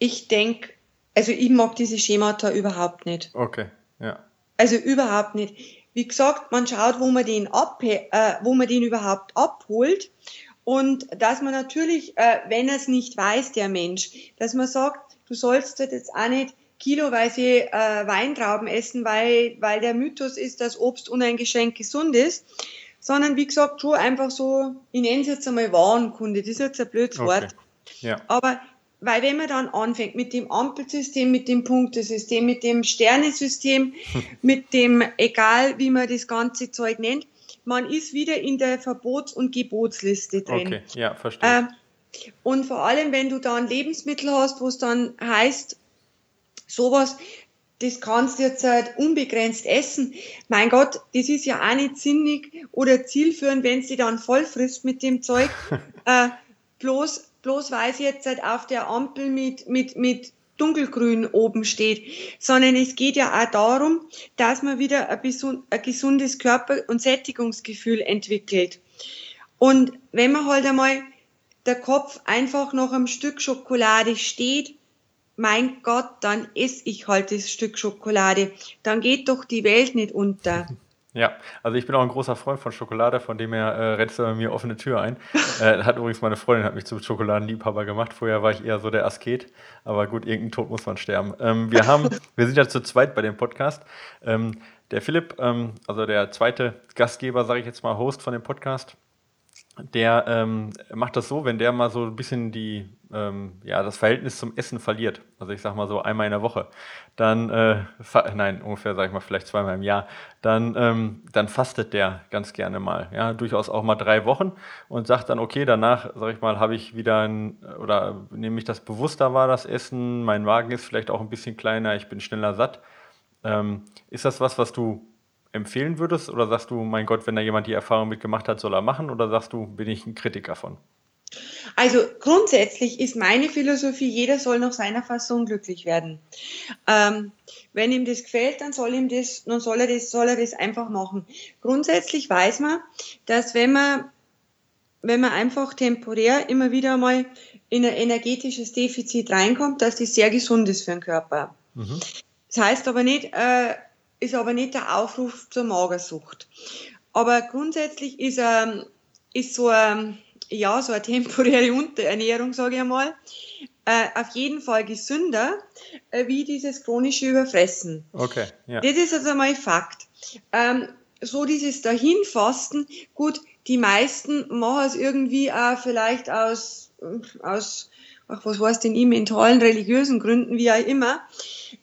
ich denke, also ich mag diese Schemata überhaupt nicht. Okay, ja. Also überhaupt nicht. Wie gesagt, man schaut, wo man den ab, äh, wo man den überhaupt abholt. Und dass man natürlich, äh, wenn er es nicht weiß, der Mensch, dass man sagt, du sollst jetzt auch nicht kiloweise äh, Weintrauben essen, weil, weil der Mythos ist, dass Obst uneingeschränkt gesund ist, sondern wie gesagt, schon einfach so, ich nenne es jetzt einmal Warenkunde, das ist jetzt ein blödes okay. Wort. Ja. Aber weil wenn man dann anfängt mit dem Ampelsystem, mit dem Punktesystem, mit dem Sternesystem, mit dem, egal wie man das ganze Zeug nennt, man ist wieder in der Verbots- und Gebotsliste drin. Okay, ja, verstehe. Äh, und vor allem, wenn du dann Lebensmittel hast, wo es dann heißt, sowas, das kannst du jetzt halt unbegrenzt essen. Mein Gott, das ist ja auch nicht sinnig oder zielführend, wenn sie dann voll frisst mit dem Zeug. äh, bloß bloß weil sie jetzt halt auf der Ampel mit, mit, mit dunkelgrün oben steht, sondern es geht ja auch darum, dass man wieder ein, ein gesundes Körper- und Sättigungsgefühl entwickelt. Und wenn man halt einmal der Kopf einfach noch am Stück Schokolade steht, mein Gott, dann esse ich halt das Stück Schokolade. Dann geht doch die Welt nicht unter. Ja, also ich bin auch ein großer Freund von Schokolade, von dem her äh, rennst du bei mir offene Tür ein. äh, hat übrigens meine Freundin hat mich zum Schokoladenliebhaber gemacht. Vorher war ich eher so der Asket, aber gut, irgendein Tod muss man sterben. Ähm, wir haben, wir sind ja zu zweit bei dem Podcast. Ähm, der Philipp, ähm, also der zweite Gastgeber, sage ich jetzt mal, Host von dem Podcast, der ähm, macht das so, wenn der mal so ein bisschen die, ähm, ja, das Verhältnis zum Essen verliert, also ich sag mal so einmal in der Woche, dann, äh, nein, ungefähr, sag ich mal, vielleicht zweimal im Jahr, dann, ähm, dann fastet der ganz gerne mal, ja, durchaus auch mal drei Wochen und sagt dann, okay, danach, sag ich mal, habe ich wieder ein, oder nehme ich das bewusster wahr, das Essen, mein Magen ist vielleicht auch ein bisschen kleiner, ich bin schneller satt. Ähm, ist das was, was du empfehlen würdest? Oder sagst du, mein Gott, wenn da jemand die Erfahrung mitgemacht hat, soll er machen? Oder sagst du, bin ich ein Kritiker von? Also grundsätzlich ist meine Philosophie, jeder soll nach seiner Fassung glücklich werden. Ähm, wenn ihm das gefällt, dann soll ihm das, dann soll er das, soll er das einfach machen. Grundsätzlich weiß man, dass wenn man, wenn man einfach temporär immer wieder mal in ein energetisches Defizit reinkommt, dass das sehr gesund ist für den Körper. Mhm. Das heißt aber nicht, äh, ist aber nicht der Aufruf zur Magersucht. Aber grundsätzlich ist, ähm, ist so, ähm, ja, so eine temporäre Unterernährung, sage ich einmal, äh, auf jeden Fall gesünder äh, wie dieses chronische Überfressen. Okay, ja. Das ist also einmal Fakt. Ähm, so dieses Dahinfasten, gut, die meisten machen es irgendwie auch vielleicht aus, aus ach, was weiß denn ich, mentalen, religiösen Gründen, wie auch immer,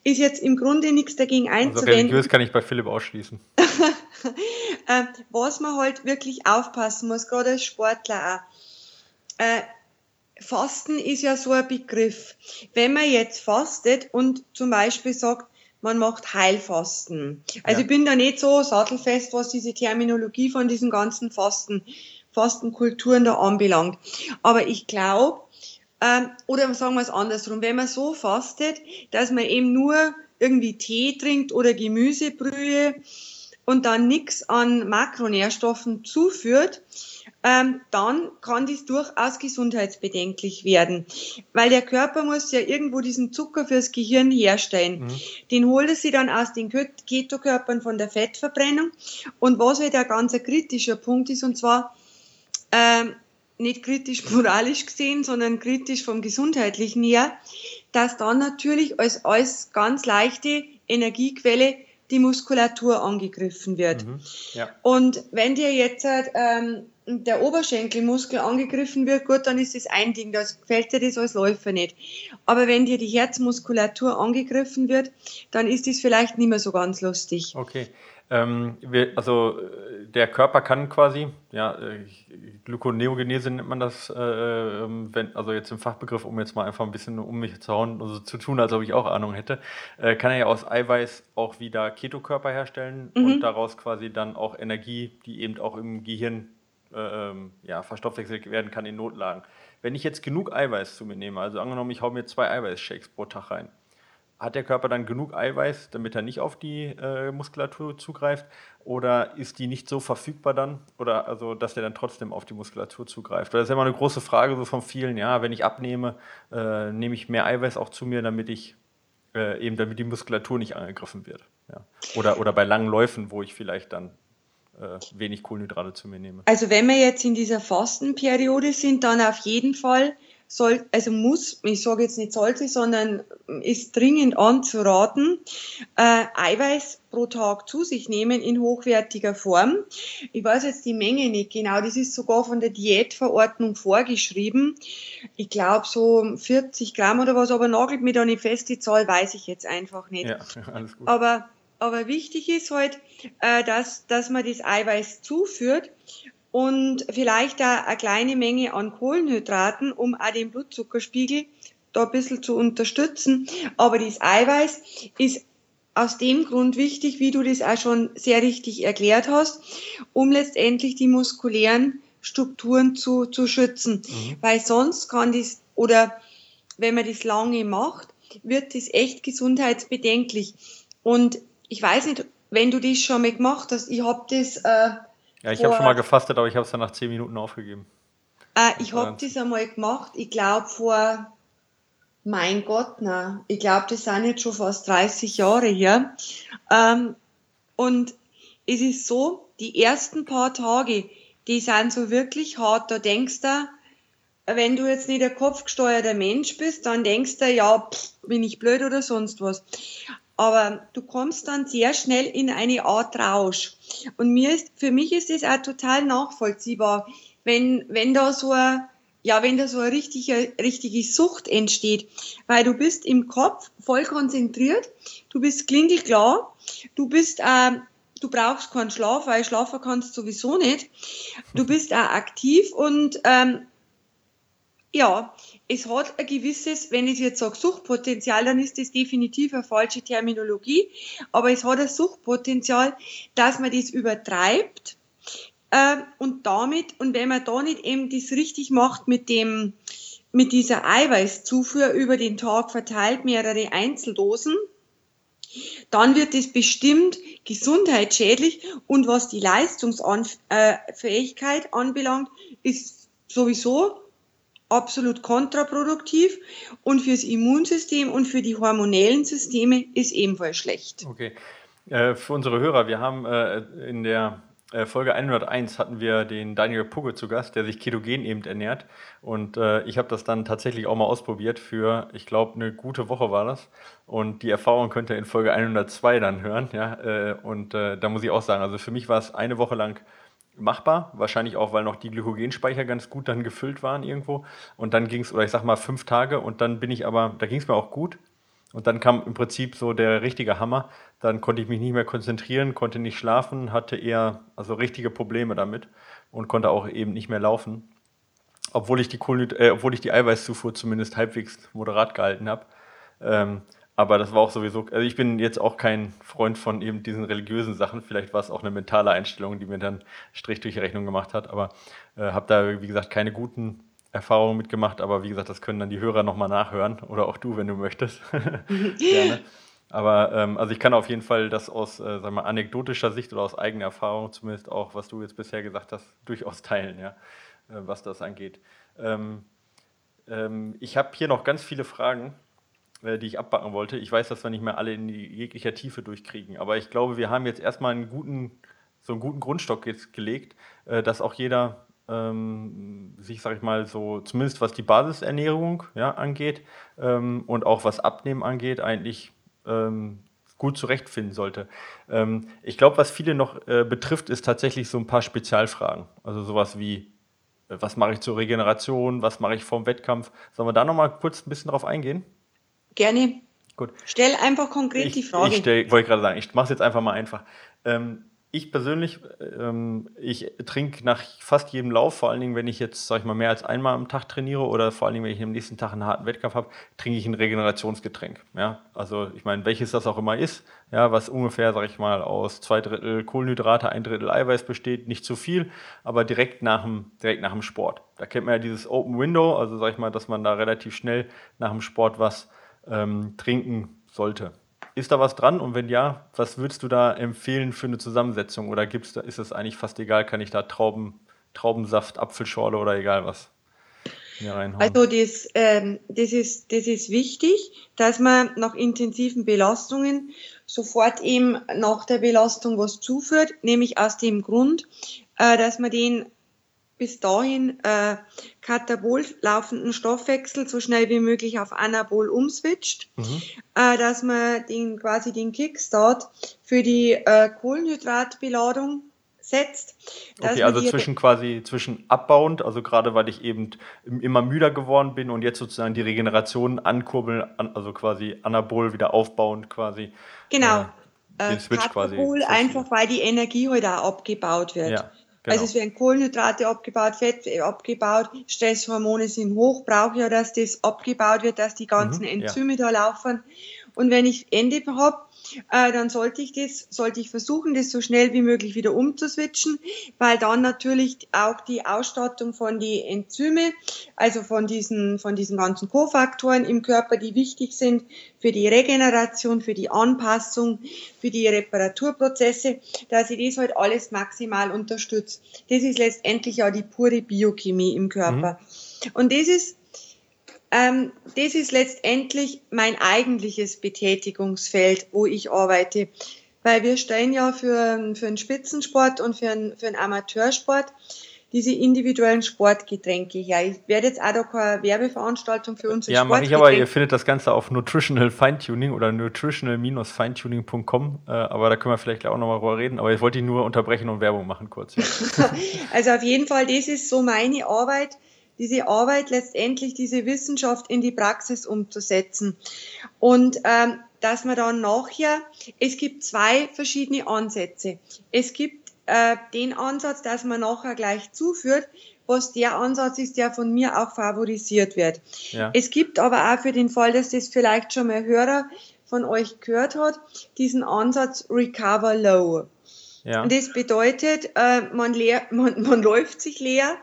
ist jetzt im Grunde nichts dagegen also einzuwenden. Also religiös kann ich bei Philipp ausschließen. äh, was man halt wirklich aufpassen muss, gerade als Sportler auch. Äh, Fasten ist ja so ein Begriff. Wenn man jetzt fastet und zum Beispiel sagt, man macht Heilfasten. Also ja. ich bin da nicht so sattelfest, was diese Terminologie von diesen ganzen Fasten, Fastenkulturen da anbelangt. Aber ich glaube, ähm, oder sagen wir es andersrum, wenn man so fastet, dass man eben nur irgendwie Tee trinkt oder Gemüsebrühe und dann nichts an Makronährstoffen zuführt, ähm, dann kann das durchaus gesundheitsbedenklich werden, weil der Körper muss ja irgendwo diesen Zucker fürs Gehirn herstellen. Mhm. Den holt er sich dann aus den Ketokörpern von der Fettverbrennung und was halt ein ganz kritischer Punkt ist, und zwar ähm, nicht kritisch moralisch gesehen, sondern kritisch vom gesundheitlichen her, dass dann natürlich als, als ganz leichte Energiequelle die Muskulatur angegriffen wird. Mhm, ja. Und wenn dir jetzt ähm, der Oberschenkelmuskel angegriffen wird, gut, dann ist das ein Ding, das gefällt dir das als Läufer nicht. Aber wenn dir die Herzmuskulatur angegriffen wird, dann ist das vielleicht nicht mehr so ganz lustig. Okay. Ähm, wir, also äh, der Körper kann quasi, ja, äh, Gluconeogenese nennt man das, äh, ähm, wenn, also jetzt im Fachbegriff, um jetzt mal einfach ein bisschen um mich zu hauen, also zu tun, als ob ich auch Ahnung hätte, äh, kann er ja aus Eiweiß auch wieder Ketokörper herstellen mhm. und daraus quasi dann auch Energie, die eben auch im Gehirn äh, ja, verstoffwechselt werden kann in Notlagen. Wenn ich jetzt genug Eiweiß zu mir nehme, also angenommen, ich hau mir zwei Eiweißshakes pro Tag rein, hat der Körper dann genug Eiweiß, damit er nicht auf die äh, Muskulatur zugreift? Oder ist die nicht so verfügbar dann? Oder also, dass der dann trotzdem auf die Muskulatur zugreift? Das ist immer eine große Frage so von vielen, ja, wenn ich abnehme, äh, nehme ich mehr Eiweiß auch zu mir, damit ich äh, eben damit die Muskulatur nicht angegriffen wird. Ja. Oder, oder bei langen Läufen, wo ich vielleicht dann äh, wenig Kohlenhydrate zu mir nehme. Also wenn wir jetzt in dieser Fastenperiode sind, dann auf jeden Fall soll, also muss, ich sage jetzt nicht sollte, sondern ist dringend anzuraten, äh, Eiweiß pro Tag zu sich nehmen in hochwertiger Form. Ich weiß jetzt die Menge nicht genau, das ist sogar von der Diätverordnung vorgeschrieben. Ich glaube so 40 Gramm oder was, aber nagelt mir da nicht fest, die Zahl weiß ich jetzt einfach nicht. Ja, alles gut. Aber, aber wichtig ist halt, äh, dass, dass man das Eiweiß zuführt und vielleicht auch eine kleine Menge an Kohlenhydraten, um auch den Blutzuckerspiegel da ein bisschen zu unterstützen. Aber das Eiweiß ist aus dem Grund wichtig, wie du das auch schon sehr richtig erklärt hast, um letztendlich die muskulären Strukturen zu, zu schützen. Mhm. Weil sonst kann das, oder wenn man das lange macht, wird das echt gesundheitsbedenklich. Und ich weiß nicht, wenn du das schon mal gemacht hast, ich habe das äh, ja, ich habe schon mal gefastet, aber ich habe es dann nach zehn Minuten aufgegeben. Äh, ich habe das einmal gemacht, ich glaube vor, mein Gott, na, ich glaube, das sind jetzt schon fast 30 Jahre her. Ähm, und es ist so, die ersten paar Tage, die sind so wirklich hart. Da denkst du, wenn du jetzt nicht der kopfgesteuerter Mensch bist, dann denkst du, ja, pff, bin ich blöd oder sonst was. Aber du kommst dann sehr schnell in eine Art Rausch. Und mir ist, für mich ist das auch total nachvollziehbar, wenn, wenn da so ein, ja, wenn da so eine richtige, richtige Sucht entsteht, weil du bist im Kopf voll konzentriert, du bist klingelklar, du bist, äh, du brauchst keinen Schlaf, weil schlafen kannst sowieso nicht, du bist auch aktiv und ähm, ja, es hat ein gewisses, wenn ich jetzt sage Suchtpotenzial, dann ist das definitiv eine falsche Terminologie, aber es hat ein Suchtpotenzial, dass man das übertreibt äh, und damit, und wenn man da nicht eben das richtig macht mit dem, mit dieser Eiweißzufuhr über den Tag verteilt, mehrere Einzeldosen, dann wird es bestimmt gesundheitsschädlich. Und was die Leistungsfähigkeit anbelangt, ist sowieso absolut kontraproduktiv und fürs Immunsystem und für die hormonellen Systeme ist ebenfalls schlecht. Okay. Äh, für unsere Hörer, wir haben äh, in der äh, Folge 101 hatten wir den Daniel Pugge zu Gast, der sich ketogen eben ernährt. Und ich habe das dann tatsächlich auch mal ausprobiert für, ich glaube, eine gute Woche war das. Und die Erfahrung könnt ihr in Folge 102 dann hören. Und da muss ich auch sagen, also für mich war es eine Woche lang machbar. Wahrscheinlich auch, weil noch die Glykogenspeicher ganz gut dann gefüllt waren irgendwo. Und dann ging es, oder ich sag mal fünf Tage und dann bin ich aber, da ging es mir auch gut. Und dann kam im Prinzip so der richtige Hammer. Dann konnte ich mich nicht mehr konzentrieren, konnte nicht schlafen, hatte eher also richtige Probleme damit und konnte auch eben nicht mehr laufen. Obwohl ich die, Kohlen äh, obwohl ich die Eiweißzufuhr zumindest halbwegs moderat gehalten habe. Ähm, aber das war auch sowieso, also ich bin jetzt auch kein Freund von eben diesen religiösen Sachen. Vielleicht war es auch eine mentale Einstellung, die mir dann Strich durch die Rechnung gemacht hat. Aber äh, habe da, wie gesagt, keine guten Erfahrungen mitgemacht. Aber wie gesagt, das können dann die Hörer nochmal nachhören. Oder auch du, wenn du möchtest. Gerne. Aber ähm, also ich kann auf jeden Fall das aus äh, sagen wir, anekdotischer Sicht oder aus eigener Erfahrung zumindest auch, was du jetzt bisher gesagt hast, durchaus teilen, ja, äh, was das angeht. Ähm, ähm, ich habe hier noch ganz viele Fragen, die ich abbacken wollte. Ich weiß, dass wir nicht mehr alle in jeglicher Tiefe durchkriegen, aber ich glaube, wir haben jetzt erstmal einen guten, so einen guten Grundstock jetzt gelegt, äh, dass auch jeder ähm, sich, sag ich mal, so zumindest was die Basisernährung ja, angeht ähm, und auch was Abnehmen angeht, eigentlich ähm, gut zurechtfinden sollte. Ähm, ich glaube, was viele noch äh, betrifft, ist tatsächlich so ein paar Spezialfragen. Also sowas wie, äh, was mache ich zur Regeneration, was mache ich vorm Wettkampf. Sollen wir da nochmal kurz ein bisschen drauf eingehen? Gerne. Gut. Stell einfach konkret ich, die Frage. Ich wollte gerade sagen, ich mache es jetzt einfach mal einfach. Ähm, ich persönlich, ähm, ich trinke nach fast jedem Lauf, vor allen Dingen, wenn ich jetzt, sag ich mal, mehr als einmal am Tag trainiere oder vor allen Dingen, wenn ich am nächsten Tag einen harten Wettkampf habe, trinke ich ein Regenerationsgetränk. Ja, also ich meine, welches das auch immer ist, ja, was ungefähr, sag ich mal, aus zwei Drittel Kohlenhydrate, ein Drittel Eiweiß besteht, nicht zu viel, aber direkt nach dem, direkt nach dem Sport. Da kennt man ja dieses Open Window, also sag ich mal, dass man da relativ schnell nach dem Sport was ähm, trinken sollte. Ist da was dran? Und wenn ja, was würdest du da empfehlen für eine Zusammensetzung? Oder gibt's da, ist es eigentlich fast egal, kann ich da Trauben, Traubensaft, Apfelschorle oder egal was hier reinhauen? Also das, ähm, das, ist, das ist wichtig, dass man nach intensiven Belastungen sofort eben nach der Belastung was zuführt, nämlich aus dem Grund, äh, dass man den bis dahin äh, katabol laufenden Stoffwechsel so schnell wie möglich auf Anabol umswitcht, mhm. äh, dass man den quasi den Kickstart für die äh, Kohlenhydratbeladung setzt. Okay, also zwischen quasi zwischen abbauend, also gerade weil ich eben immer müder geworden bin und jetzt sozusagen die Regeneration ankurbeln, also quasi anabol wieder aufbauend quasi. Genau. Äh, den Switch quasi. einfach weil die Energie heute halt auch abgebaut wird. Ja. Genau. Also es werden Kohlenhydrate abgebaut, Fett abgebaut, Stresshormone sind hoch, brauche ja, dass das abgebaut wird, dass die ganzen mhm, Enzyme ja. da laufen. Und wenn ich Ende habe, äh, dann sollte ich das, sollte ich versuchen, das so schnell wie möglich wieder umzuswitchen, weil dann natürlich auch die Ausstattung von die Enzyme, also von diesen, von diesen ganzen Kofaktoren im Körper, die wichtig sind für die Regeneration, für die Anpassung, für die Reparaturprozesse, dass ich das halt alles maximal unterstütze. Das ist letztendlich ja die pure Biochemie im Körper. Mhm. Und das ist ähm, das ist letztendlich mein eigentliches Betätigungsfeld, wo ich arbeite. Weil wir stellen ja für, für einen Spitzensport und für einen, für einen Amateursport diese individuellen Sportgetränke her. Ich werde jetzt auch da keine Werbeveranstaltung für unsere Ja, mache ich aber. Ihr findet das Ganze auf Nutritional Feintuning oder nutritional-feintuning.com. Äh, aber da können wir vielleicht auch nochmal drüber reden. Aber ich wollte ihn nur unterbrechen und Werbung machen kurz. Also auf jeden Fall, das ist so meine Arbeit diese Arbeit letztendlich, diese Wissenschaft in die Praxis umzusetzen. Und ähm, dass man dann nachher, es gibt zwei verschiedene Ansätze. Es gibt äh, den Ansatz, dass man nachher gleich zuführt, was der Ansatz ist, der von mir auch favorisiert wird. Ja. Es gibt aber auch für den Fall, dass das vielleicht schon mal Hörer von euch gehört hat, diesen Ansatz Recover Low. Ja. Und das bedeutet, äh, man, leer, man, man läuft sich leer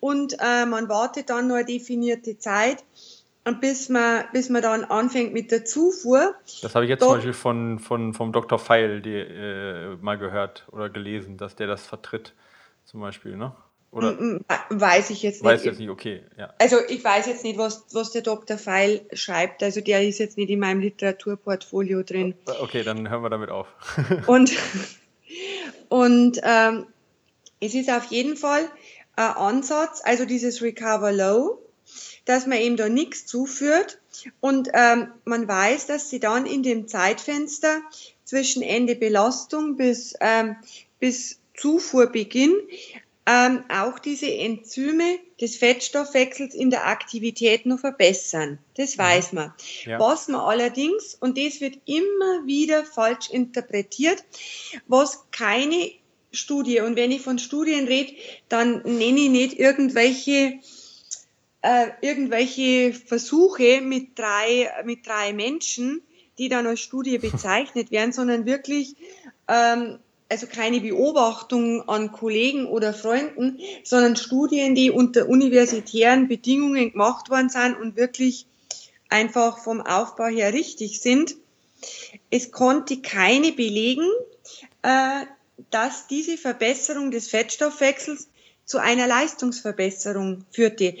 und äh, man wartet dann nur eine definierte Zeit. Und bis man, bis man dann anfängt mit der Zufuhr. Das habe ich jetzt zum Beispiel von, von, vom Dr. Feil die, äh, mal gehört oder gelesen, dass der das vertritt, zum Beispiel, ne? Oder weiß ich jetzt nicht. Weiß jetzt nicht, okay. Ja. Also ich weiß jetzt nicht, was, was der Dr. Feil schreibt. Also der ist jetzt nicht in meinem Literaturportfolio drin. Okay, dann hören wir damit auf. Und und ähm, es ist auf jeden Fall ein Ansatz, also dieses Recover Low, dass man eben da nichts zuführt. Und ähm, man weiß, dass sie dann in dem Zeitfenster zwischen Ende Belastung bis, ähm, bis Zufuhrbeginn ähm, auch diese Enzyme des Fettstoffwechsels in der Aktivität noch verbessern. Das mhm. weiß man. Ja. Was man allerdings, und das wird immer wieder falsch interpretiert, was keine Studie, und wenn ich von Studien rede, dann nenne ich nicht irgendwelche äh, irgendwelche Versuche mit drei, mit drei Menschen, die dann als Studie bezeichnet werden, sondern wirklich ähm, also keine Beobachtung an Kollegen oder Freunden, sondern Studien, die unter universitären Bedingungen gemacht worden sind und wirklich einfach vom Aufbau her richtig sind. Es konnte keine belegen, äh, dass diese Verbesserung des Fettstoffwechsels zu einer Leistungsverbesserung führte.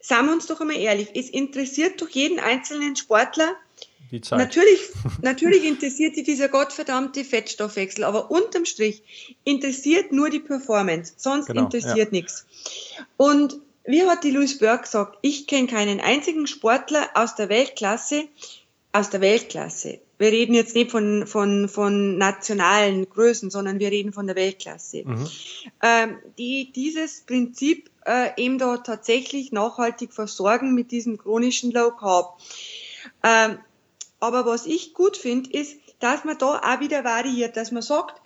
Sagen wir uns doch einmal ehrlich, es interessiert doch jeden einzelnen Sportler, die Zeit. Natürlich, natürlich interessiert sie dieser gottverdammte Fettstoffwechsel, aber unterm Strich interessiert nur die Performance, sonst genau, interessiert ja. nichts. Und wie hat die Louis Burke gesagt, ich kenne keinen einzigen Sportler aus der Weltklasse, aus der Weltklasse. Wir reden jetzt nicht von, von, von nationalen Größen, sondern wir reden von der Weltklasse, mhm. ähm, die dieses Prinzip äh, eben da tatsächlich nachhaltig versorgen mit diesem chronischen Low Carb. Ähm, aber was ich gut finde, ist, dass man da auch wieder variiert, dass man sagt,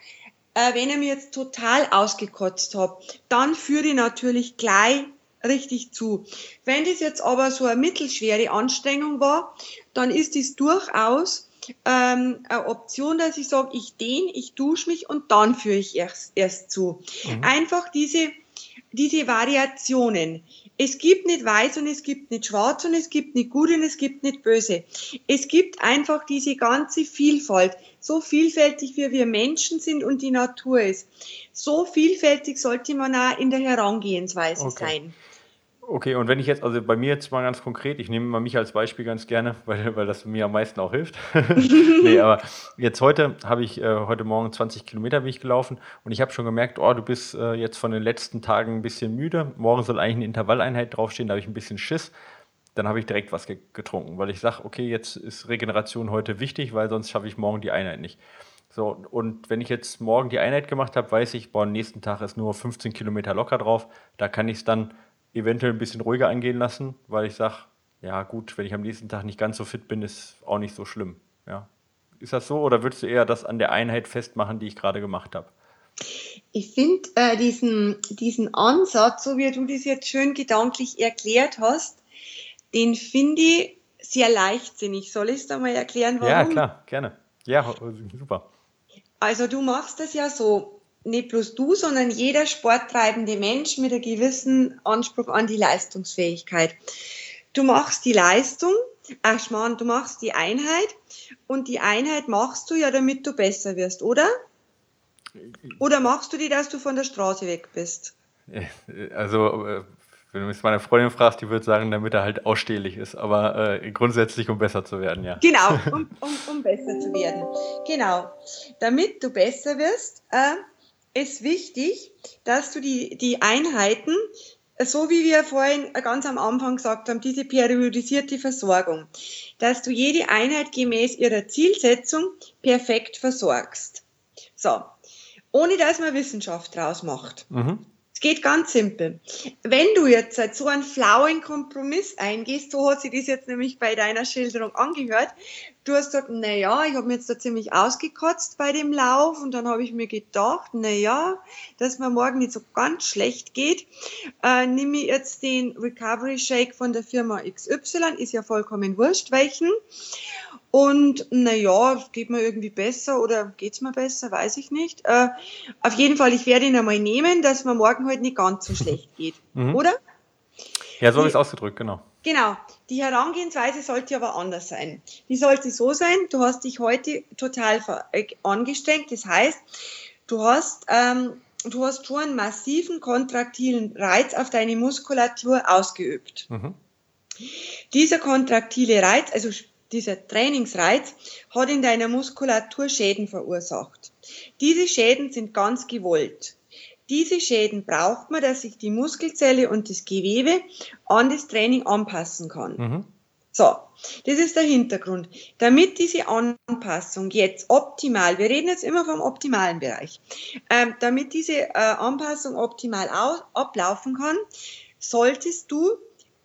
äh, wenn ich mir jetzt total ausgekotzt habe, dann führe ich natürlich gleich richtig zu. Wenn das jetzt aber so eine mittelschwere Anstrengung war, dann ist es durchaus ähm, eine Option, dass ich sage, ich dehne, ich dusche mich und dann führe ich erst, erst zu. Mhm. Einfach diese, diese Variationen. Es gibt nicht weiß und es gibt nicht schwarz und es gibt nicht gut und es gibt nicht böse. Es gibt einfach diese ganze Vielfalt. So vielfältig wie wir Menschen sind und die Natur ist. So vielfältig sollte man auch in der Herangehensweise okay. sein. Okay, und wenn ich jetzt, also bei mir jetzt mal ganz konkret, ich nehme mal mich als Beispiel ganz gerne, weil, weil das mir am meisten auch hilft. nee, aber jetzt heute habe ich äh, heute Morgen 20 Kilometer bin ich gelaufen und ich habe schon gemerkt, oh, du bist äh, jetzt von den letzten Tagen ein bisschen müde. Morgen soll eigentlich eine Intervalleinheit draufstehen, da habe ich ein bisschen Schiss. Dann habe ich direkt was ge getrunken, weil ich sage, okay, jetzt ist Regeneration heute wichtig, weil sonst schaffe ich morgen die Einheit nicht. So, und wenn ich jetzt morgen die Einheit gemacht habe, weiß ich, boah, am nächsten Tag ist nur 15 Kilometer locker drauf. Da kann ich es dann eventuell ein bisschen ruhiger angehen lassen, weil ich sage, ja gut, wenn ich am nächsten Tag nicht ganz so fit bin, ist auch nicht so schlimm. Ja. Ist das so oder würdest du eher das an der Einheit festmachen, die ich gerade gemacht habe? Ich finde äh, diesen, diesen Ansatz, so wie du das jetzt schön gedanklich erklärt hast, den finde ich sehr leichtsinnig. Soll ich es da mal erklären, warum? Ja, klar, gerne. Ja, super. Also du machst das ja so nicht bloß du, sondern jeder sporttreibende Mensch mit einem gewissen Anspruch an die Leistungsfähigkeit. Du machst die Leistung, ach Schmarrn, du machst die Einheit und die Einheit machst du ja, damit du besser wirst, oder? Oder machst du die, dass du von der Straße weg bist? Also, äh, wenn du mich meine Freundin fragst, die würde sagen, damit er halt ausstehlich ist, aber äh, grundsätzlich, um besser zu werden, ja. Genau, um, um, um besser zu werden. Genau. Damit du besser wirst, äh, ist wichtig, dass du die, die Einheiten, so wie wir vorhin ganz am Anfang gesagt haben, diese periodisierte Versorgung, dass du jede Einheit gemäß ihrer Zielsetzung perfekt versorgst. So. Ohne dass man Wissenschaft draus macht. Mhm geht ganz simpel. Wenn du jetzt so einen flauen Kompromiss eingehst, so hat sich das jetzt nämlich bei deiner Schilderung angehört, du hast gesagt, na ja, ich habe mich jetzt da ziemlich ausgekotzt bei dem Lauf und dann habe ich mir gedacht, na ja, dass mir morgen nicht so ganz schlecht geht, äh, nehme ich jetzt den Recovery Shake von der Firma XY, ist ja vollkommen wurscht welchen und naja, geht mir irgendwie besser oder geht's mir besser, weiß ich nicht. Äh, auf jeden Fall, ich werde ihn einmal nehmen, dass mir morgen halt nicht ganz so schlecht geht. Mhm. Oder? Ja, so habe ich es ausgedrückt, genau. Genau. Die Herangehensweise sollte aber anders sein. Die sollte so sein, du hast dich heute total äh, angestrengt. Das heißt, du hast, ähm, du hast schon einen massiven kontraktilen Reiz auf deine Muskulatur ausgeübt. Mhm. Dieser kontraktile Reiz, also dieser Trainingsreiz hat in deiner Muskulatur Schäden verursacht. Diese Schäden sind ganz gewollt. Diese Schäden braucht man, dass sich die Muskelzelle und das Gewebe an das Training anpassen kann. Mhm. So, das ist der Hintergrund. Damit diese Anpassung jetzt optimal, wir reden jetzt immer vom optimalen Bereich, ähm, damit diese äh, Anpassung optimal ablaufen kann, solltest du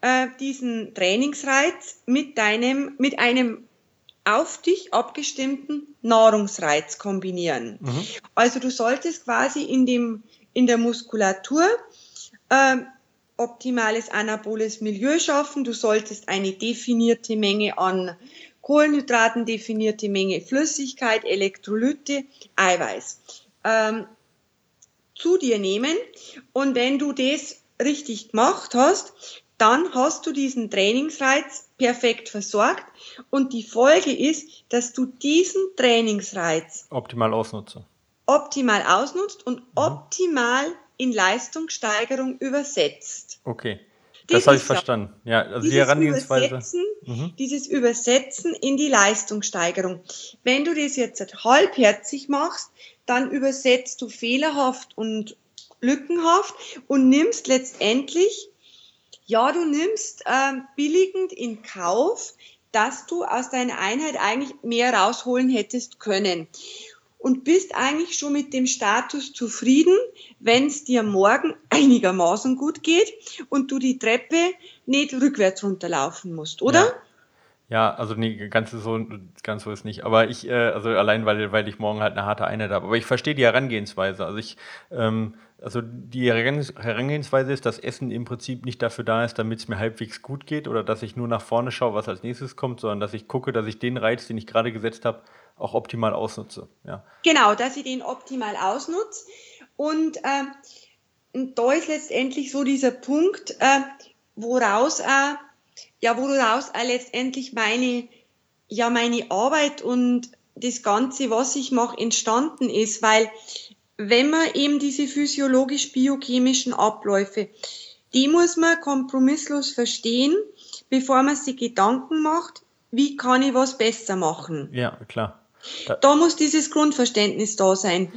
äh, diesen Trainingsreiz mit deinem, mit einem auf dich abgestimmten Nahrungsreiz kombinieren. Mhm. Also du solltest quasi in dem, in der Muskulatur äh, optimales anaboles Milieu schaffen. Du solltest eine definierte Menge an Kohlenhydraten, definierte Menge Flüssigkeit, Elektrolyte, Eiweiß ähm, zu dir nehmen. Und wenn du das richtig gemacht hast, dann hast du diesen Trainingsreiz perfekt versorgt und die Folge ist, dass du diesen Trainingsreiz optimal ausnutze. Optimal ausnutzt und mhm. optimal in Leistungssteigerung übersetzt. Okay. Das, habe ich verstanden. Ja, also die Herangehensweise. Übersetzen, mhm. Dieses Übersetzen in die Leistungssteigerung. Wenn du das jetzt halbherzig machst, dann übersetzt du fehlerhaft und lückenhaft und nimmst letztendlich, ja, du nimmst äh, billigend in Kauf, dass du aus deiner Einheit eigentlich mehr rausholen hättest können und bist eigentlich schon mit dem Status zufrieden, wenn es dir morgen einigermaßen gut geht und du die Treppe nicht rückwärts runterlaufen musst, oder? Ja. Ja, also nee, ganz so, ganz so ist nicht. Aber ich, äh, also allein weil, weil ich morgen halt eine harte Einheit habe. Aber ich verstehe die Herangehensweise. Also ich, ähm, also die Herangehensweise ist, dass Essen im Prinzip nicht dafür da ist, damit es mir halbwegs gut geht oder dass ich nur nach vorne schaue, was als nächstes kommt, sondern dass ich gucke, dass ich den Reiz, den ich gerade gesetzt habe, auch optimal ausnutze. Ja. Genau, dass ich den optimal ausnutze. Und äh, da ist letztendlich so dieser Punkt, äh, woraus, äh, ja, woraus äh, letztendlich meine, ja, meine Arbeit und das Ganze, was ich mache, entstanden ist, weil wenn man eben diese physiologisch-biochemischen Abläufe, die muss man kompromisslos verstehen, bevor man sich Gedanken macht, wie kann ich was besser machen. Ja, klar. Da muss dieses Grundverständnis da sein.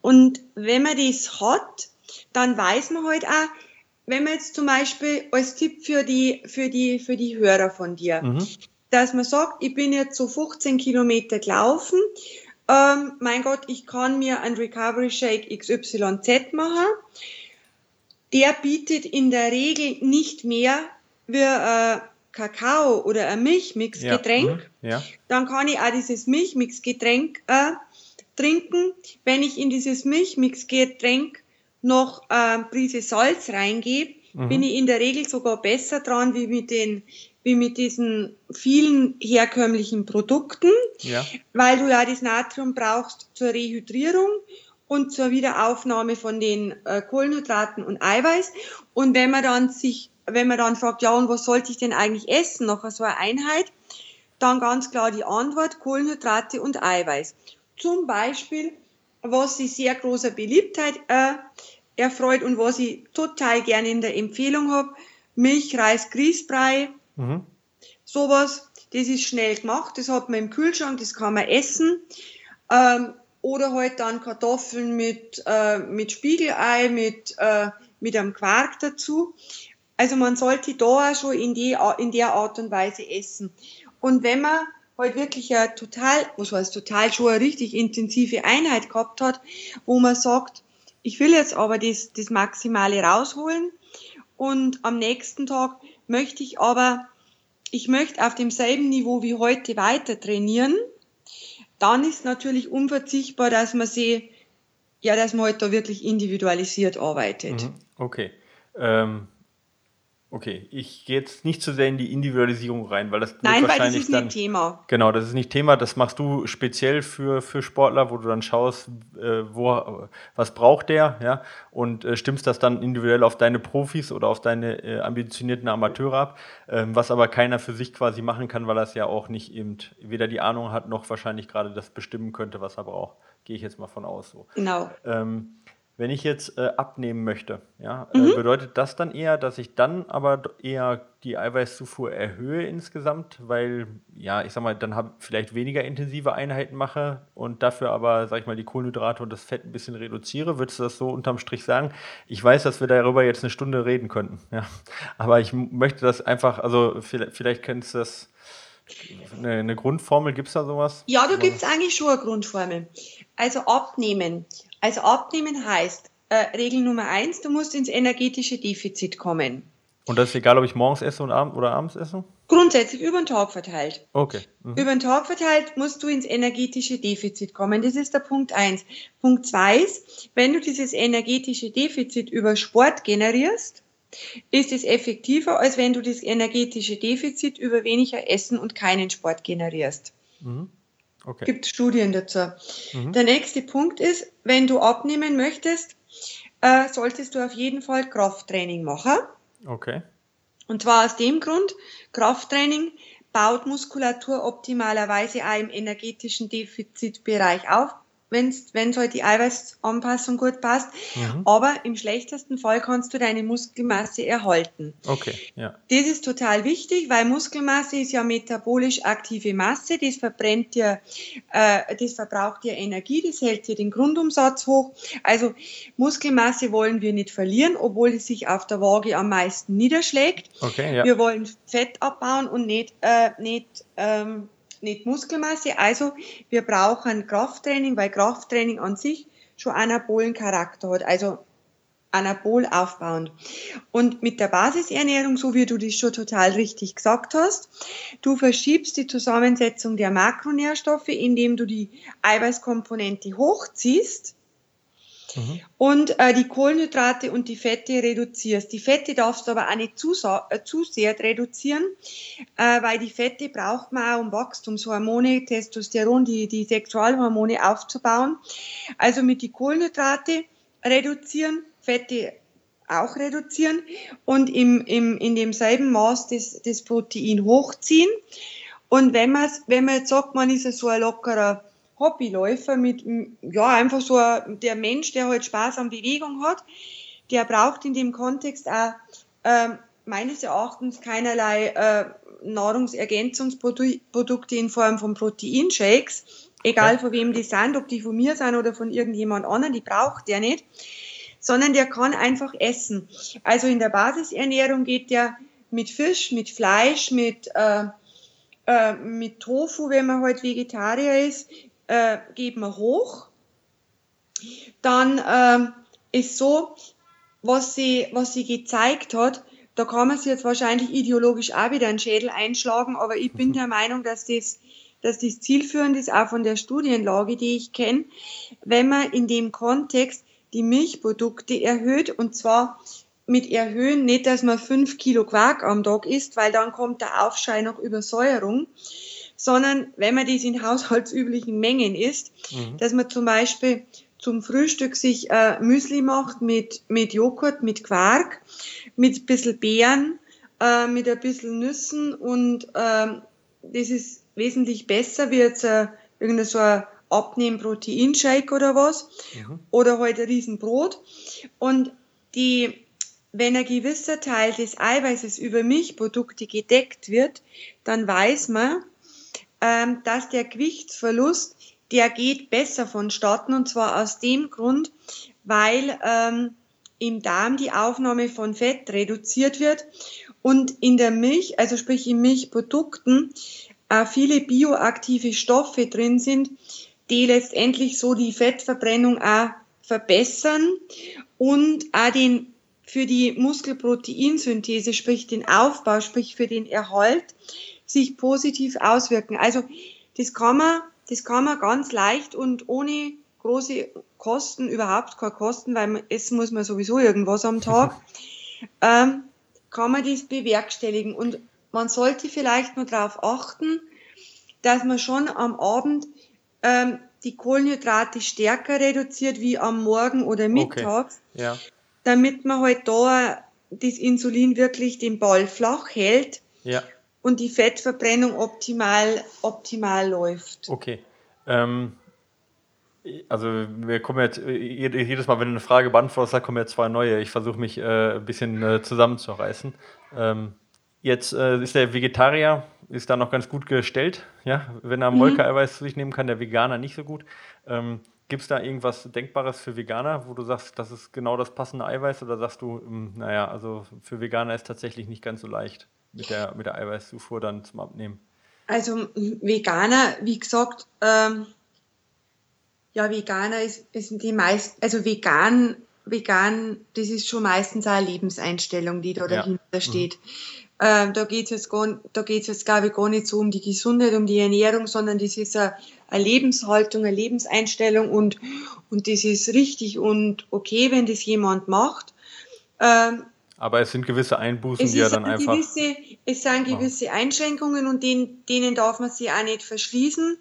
Und wenn man das hat, dann weiß man halt auch, wenn man jetzt zum Beispiel als Tipp für die, für die, für die Hörer von dir, mhm. dass man sagt, ich bin jetzt so 15 Kilometer gelaufen, ähm, mein Gott, ich kann mir ein Recovery Shake XYZ machen. Der bietet in der Regel nicht mehr wie äh, Kakao oder ein Milchmixgetränk, ja. Mhm. ja. dann kann ich auch dieses Milchmixgetränk äh, trinken. Wenn ich in dieses Milchmixgetränk noch äh, Prise Salz reingebe, mhm. bin ich in der Regel sogar besser dran wie mit den wie mit diesen vielen herkömmlichen Produkten, ja. weil du ja das Natrium brauchst zur Rehydrierung und zur Wiederaufnahme von den äh, Kohlenhydraten und Eiweiß. Und wenn man dann sich wenn man dann fragt, ja, und was sollte ich denn eigentlich essen nach so einer Einheit, dann ganz klar die Antwort Kohlenhydrate und Eiweiß. Zum Beispiel, was ich sehr großer Beliebtheit äh, erfreut und was ich total gerne in der Empfehlung habe, Milch, Reis, Grießbrei, mhm. sowas, das ist schnell gemacht, das hat man im Kühlschrank, das kann man essen. Ähm, oder halt dann Kartoffeln mit, äh, mit Spiegelei, mit, äh, mit einem Quark dazu. Also man sollte da schon in, die, in der Art und Weise essen. Und wenn man halt wirklich eine total, was heißt total, schon eine richtig intensive Einheit gehabt hat, wo man sagt, ich will jetzt aber das, das Maximale rausholen und am nächsten Tag möchte ich aber, ich möchte auf demselben Niveau wie heute weiter trainieren, dann ist natürlich unverzichtbar, dass man sie, ja, dass man halt da wirklich individualisiert arbeitet. Mhm. Okay. Ähm Okay, ich gehe jetzt nicht zu sehr in die Individualisierung rein, weil das Nein, wahrscheinlich weil das ist dann, nicht Thema. Genau, das ist nicht Thema. Das machst du speziell für, für Sportler, wo du dann schaust, äh, wo, was braucht der, ja, und äh, stimmst das dann individuell auf deine Profis oder auf deine äh, ambitionierten Amateure ab, ähm, was aber keiner für sich quasi machen kann, weil er es ja auch nicht eben weder die Ahnung hat, noch wahrscheinlich gerade das bestimmen könnte, was er braucht. Gehe ich jetzt mal von aus so. Genau. Ähm, wenn ich jetzt äh, abnehmen möchte, ja, äh, mhm. äh, bedeutet das dann eher, dass ich dann aber eher die Eiweißzufuhr erhöhe insgesamt, weil, ja, ich sag mal, dann habe vielleicht weniger intensive Einheiten mache und dafür aber, sag ich mal, die Kohlenhydrate und das Fett ein bisschen reduziere? Würdest du das so unterm Strich sagen? Ich weiß, dass wir darüber jetzt eine Stunde reden könnten, ja, aber ich möchte das einfach, also vielleicht, vielleicht kennst du das. Eine, eine Grundformel, gibt es da sowas? Ja, da gibt es eigentlich schon eine Grundformel. Also abnehmen also abnehmen heißt, äh, Regel Nummer eins, du musst ins energetische Defizit kommen. Und das ist egal, ob ich morgens esse und abend oder abends esse? Grundsätzlich über den Tag verteilt. Okay. Mhm. Über den Tag verteilt musst du ins energetische Defizit kommen. Das ist der Punkt eins. Punkt zwei ist, wenn du dieses energetische Defizit über Sport generierst, ist es effektiver, als wenn du das energetische Defizit über weniger Essen und keinen Sport generierst. Mhm. Okay. Gibt Studien dazu. Mhm. Der nächste Punkt ist, wenn du abnehmen möchtest, äh, solltest du auf jeden Fall Krafttraining machen. Okay. Und zwar aus dem Grund, Krafttraining baut Muskulatur optimalerweise auch im energetischen Defizitbereich auf wenn es halt die Eiweißanpassung gut passt. Mhm. Aber im schlechtesten Fall kannst du deine Muskelmasse erhalten. Okay, ja. Das ist total wichtig, weil Muskelmasse ist ja metabolisch aktive Masse. Das verbrennt dir, äh, das verbraucht dir Energie, das hält dir den Grundumsatz hoch. Also Muskelmasse wollen wir nicht verlieren, obwohl es sich auf der Waage am meisten niederschlägt. Okay, ja. Wir wollen Fett abbauen und nicht, äh, nicht ähm, nicht Muskelmasse. Also wir brauchen Krafttraining, weil Krafttraining an sich schon anabolen Charakter hat. Also anabol aufbauend. Und mit der Basisernährung, so wie du das schon total richtig gesagt hast, du verschiebst die Zusammensetzung der Makronährstoffe, indem du die Eiweißkomponente hochziehst Mhm. Und äh, die Kohlenhydrate und die Fette reduzierst. Die Fette darfst du aber auch nicht zu, äh, zu sehr reduzieren, äh, weil die Fette braucht man auch, um Wachstumshormone, Testosteron, die, die Sexualhormone aufzubauen. Also mit die Kohlenhydrate reduzieren, Fette auch reduzieren und im, im, in demselben Maß das, das Protein hochziehen. Und wenn, man's, wenn man jetzt sagt, man ist so ein lockerer Hobbyläufer mit, ja, einfach so der Mensch, der halt Spaß an Bewegung hat, der braucht in dem Kontext auch äh, meines Erachtens keinerlei äh, Nahrungsergänzungsprodukte in Form von Proteinshakes, egal ja. von wem die sind, ob die von mir sind oder von irgendjemand anderem, die braucht der nicht, sondern der kann einfach essen. Also in der Basisernährung geht der mit Fisch, mit Fleisch, mit, äh, äh, mit Tofu, wenn man halt Vegetarier ist, äh, geben wir hoch. Dann ähm, ist so, was sie, was sie gezeigt hat, da kann man sich jetzt wahrscheinlich ideologisch auch wieder einen Schädel einschlagen, aber ich bin der Meinung, dass das, dass das zielführend ist, auch von der Studienlage, die ich kenne, wenn man in dem Kontext die Milchprodukte erhöht und zwar mit erhöhen nicht, dass man fünf Kilo Quark am Tag isst, weil dann kommt der Aufschrei nach Übersäuerung, sondern wenn man das in haushaltsüblichen Mengen isst, mhm. dass man zum Beispiel zum Frühstück sich äh, Müsli macht mit, mit Joghurt, mit Quark, mit ein bisschen Beeren, äh, mit ein bisschen Nüssen und äh, das ist wesentlich besser wie jetzt äh, irgendein so ein Abnehmen-Proteinshake oder was mhm. oder halt ein Riesenbrot und die wenn ein gewisser Teil des Eiweißes über Milchprodukte gedeckt wird, dann weiß man, ähm, dass der Gewichtsverlust, der geht besser vonstatten und zwar aus dem Grund, weil ähm, im Darm die Aufnahme von Fett reduziert wird und in der Milch, also sprich in Milchprodukten, äh, viele bioaktive Stoffe drin sind, die letztendlich so die Fettverbrennung auch verbessern und auch den für die Muskelproteinsynthese, sprich den Aufbau, sprich für den Erhalt, sich positiv auswirken. Also das kann man, das kann man ganz leicht und ohne große Kosten, überhaupt keine Kosten, weil man, essen muss man sowieso irgendwas am Tag, ähm, kann man das bewerkstelligen. Und man sollte vielleicht nur darauf achten, dass man schon am Abend ähm, die Kohlenhydrate stärker reduziert wie am Morgen oder mittags, okay. ja. damit man halt da das Insulin wirklich den Ball flach hält. Ja und die Fettverbrennung optimal, optimal läuft. Okay. Ähm, also wir kommen jetzt jedes Mal, wenn du eine Frage beantwortest, da kommen jetzt zwei neue. Ich versuche mich äh, ein bisschen äh, zusammenzureißen. Ähm, jetzt äh, ist der Vegetarier ist da noch ganz gut gestellt, ja, wenn er mhm. Molkeeiweiß zu sich nehmen kann, der Veganer nicht so gut. Ähm, Gibt es da irgendwas Denkbares für Veganer, wo du sagst, das ist genau das passende Eiweiß oder sagst du, ähm, naja, also für Veganer ist tatsächlich nicht ganz so leicht? Mit der, mit der Eiweißzufuhr dann zum Abnehmen? Also Veganer, wie gesagt, ähm, ja, Veganer ist, ist die meisten, also vegan, vegan, das ist schon meistens auch eine Lebenseinstellung, die da ja. dahinter mhm. steht. Mhm. Ähm, da geht es jetzt, gar, da geht's jetzt, glaube ich, gar nicht so um die Gesundheit, um die Ernährung, sondern das ist eine, eine Lebenshaltung, eine Lebenseinstellung und, und das ist richtig und okay, wenn das jemand macht. Ähm, aber es sind gewisse Einbußen, es die er dann einfach. Gewisse, es sind gewisse Einschränkungen und denen, denen darf man sich auch nicht verschließen.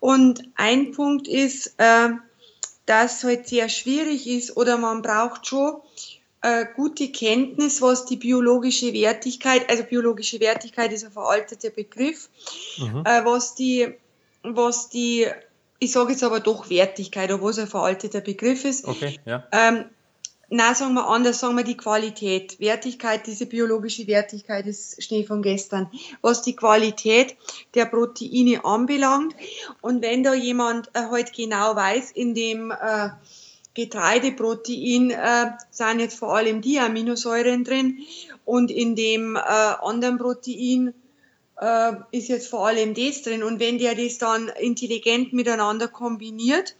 Und ein Punkt ist, äh, dass es halt sehr schwierig ist oder man braucht schon äh, gute Kenntnis, was die biologische Wertigkeit, also biologische Wertigkeit ist ein veralteter Begriff, mhm. äh, was die, was die, ich sage jetzt aber doch Wertigkeit, obwohl es ein veralteter Begriff ist. Okay, ja. Ähm, na, sagen wir anders, sagen wir die Qualität. Wertigkeit, diese biologische Wertigkeit ist Schnee von gestern. Was die Qualität der Proteine anbelangt. Und wenn da jemand äh, halt genau weiß, in dem äh, Getreideprotein äh, sind jetzt vor allem die Aminosäuren drin und in dem äh, anderen Protein äh, ist jetzt vor allem das drin. Und wenn der das dann intelligent miteinander kombiniert,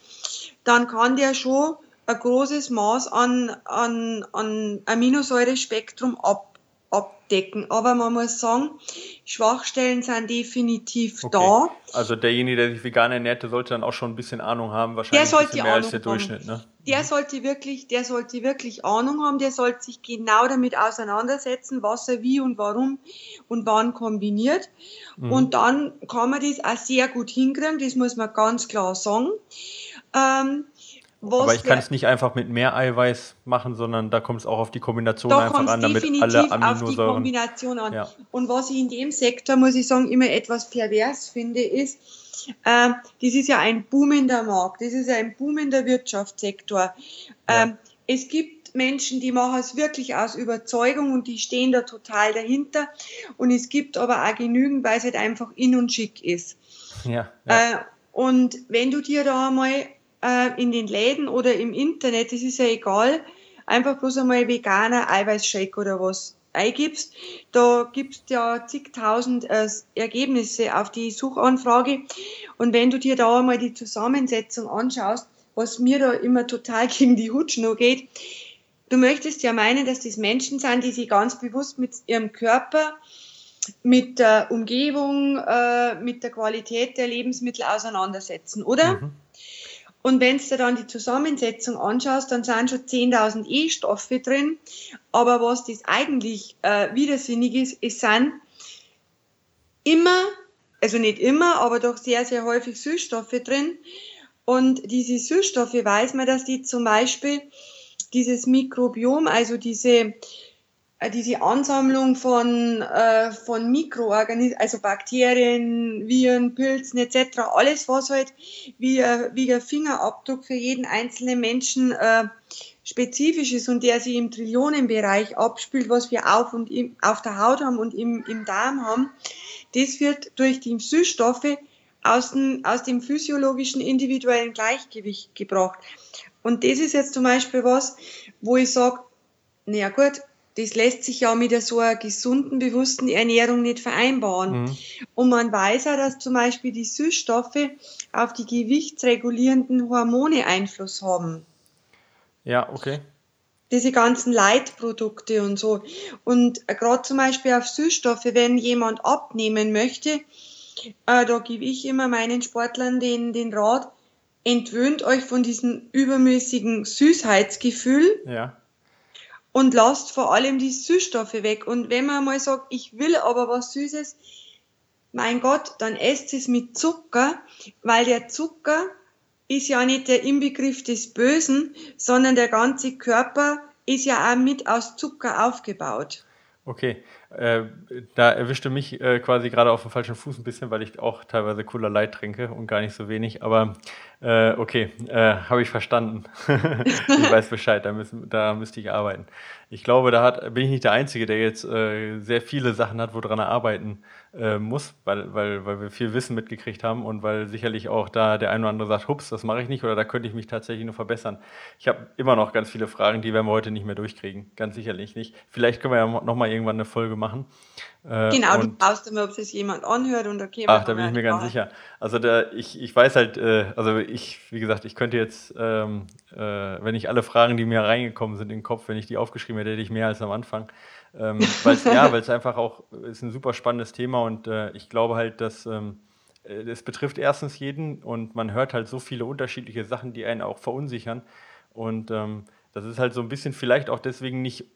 dann kann der schon ein großes Maß an, an, an Aminosäurespektrum ab, abdecken. Aber man muss sagen, Schwachstellen sind definitiv okay. da. Also derjenige, der sich vegan ernährt, der sollte dann auch schon ein bisschen Ahnung haben, wahrscheinlich der mehr Ahnung als der Durchschnitt. Ne? Der sollte wirklich, der sollte wirklich Ahnung haben, der sollte sich genau damit auseinandersetzen, was er wie und warum und wann kombiniert. Mhm. Und dann kann man das auch sehr gut hinkriegen, das muss man ganz klar sagen. Ähm, aber ich kann es nicht einfach mit mehr Eiweiß machen, sondern da kommt es auch auf die Kombination da einfach an, damit alle Aminosäuren. Auf die Kombination an. Ja. Und was ich in dem Sektor, muss ich sagen, immer etwas pervers finde, ist, äh, das ist ja ein boomender Markt, das ist ein boomender Wirtschaftssektor. Ja. Ähm, es gibt Menschen, die machen es wirklich aus Überzeugung und die stehen da total dahinter. Und es gibt aber auch genügend, weil es halt einfach in und schick ist. Ja, ja. Äh, und wenn du dir da einmal äh, in den Läden oder im Internet, das ist ja egal, einfach bloß einmal veganer Eiweißshake oder was eingibst. Da gibst ja zigtausend äh, Ergebnisse auf die Suchanfrage. Und wenn du dir da einmal die Zusammensetzung anschaust, was mir da immer total gegen die Hutschnur geht, du möchtest ja meinen, dass das Menschen sind, die sich ganz bewusst mit ihrem Körper, mit der Umgebung, äh, mit der Qualität der Lebensmittel auseinandersetzen, oder? Mhm. Und wenn du dann die Zusammensetzung anschaust, dann sind schon 10.000 E-Stoffe drin. Aber was das eigentlich äh, widersinnig ist, es sind immer, also nicht immer, aber doch sehr, sehr häufig Süßstoffe drin. Und diese Süßstoffe weiß man, dass die zum Beispiel dieses Mikrobiom, also diese diese Ansammlung von, äh, von Mikroorganismen, also Bakterien, Viren, Pilzen etc., alles, was halt wie, wie der Fingerabdruck für jeden einzelnen Menschen äh, spezifisch ist und der sich im Trillionenbereich abspielt, was wir auf, und im, auf der Haut haben und im, im Darm haben, das wird durch die Süßstoffe aus dem, aus dem physiologischen individuellen Gleichgewicht gebracht. Und das ist jetzt zum Beispiel was, wo ich sage, naja gut, das lässt sich ja mit so einer gesunden, bewussten Ernährung nicht vereinbaren. Mhm. Und man weiß ja, dass zum Beispiel die Süßstoffe auf die gewichtsregulierenden Hormone Einfluss haben. Ja, okay. Diese ganzen Leitprodukte und so. Und gerade zum Beispiel auf Süßstoffe, wenn jemand abnehmen möchte, äh, da gebe ich immer meinen Sportlern den, den Rat, entwöhnt euch von diesem übermäßigen Süßheitsgefühl. Ja und lasst vor allem die Süßstoffe weg. Und wenn man mal sagt, ich will aber was Süßes, mein Gott, dann esst es mit Zucker, weil der Zucker ist ja nicht der Inbegriff des Bösen, sondern der ganze Körper ist ja auch mit aus Zucker aufgebaut. Okay, äh, da erwischte mich äh, quasi gerade auf dem falschen Fuß ein bisschen, weil ich auch teilweise cooler Light trinke und gar nicht so wenig. Aber äh, okay, äh, habe ich verstanden. ich weiß Bescheid, da, müssen, da müsste ich arbeiten. Ich glaube, da hat, bin ich nicht der Einzige, der jetzt äh, sehr viele Sachen hat, woran er arbeiten muss, weil, weil, weil wir viel Wissen mitgekriegt haben und weil sicherlich auch da der eine oder andere sagt, hups, das mache ich nicht oder da könnte ich mich tatsächlich nur verbessern. Ich habe immer noch ganz viele Fragen, die werden wir heute nicht mehr durchkriegen. Ganz sicherlich nicht. Vielleicht können wir ja nochmal irgendwann eine Folge machen. Äh, genau, du brauchst immer, ob es jemand anhört und okay. Ach, da bin ich mir ganz sicher. Also da, ich, ich weiß halt, äh, also ich, wie gesagt, ich könnte jetzt, ähm, äh, wenn ich alle Fragen, die mir reingekommen sind in den Kopf, wenn ich die aufgeschrieben hätte, hätte ich mehr als am Anfang. Ähm, weil's, ja, weil es einfach auch ist ein super spannendes Thema und äh, ich glaube halt, dass ähm, äh, es betrifft erstens jeden und man hört halt so viele unterschiedliche Sachen, die einen auch verunsichern. Und ähm, das ist halt so ein bisschen vielleicht auch deswegen nicht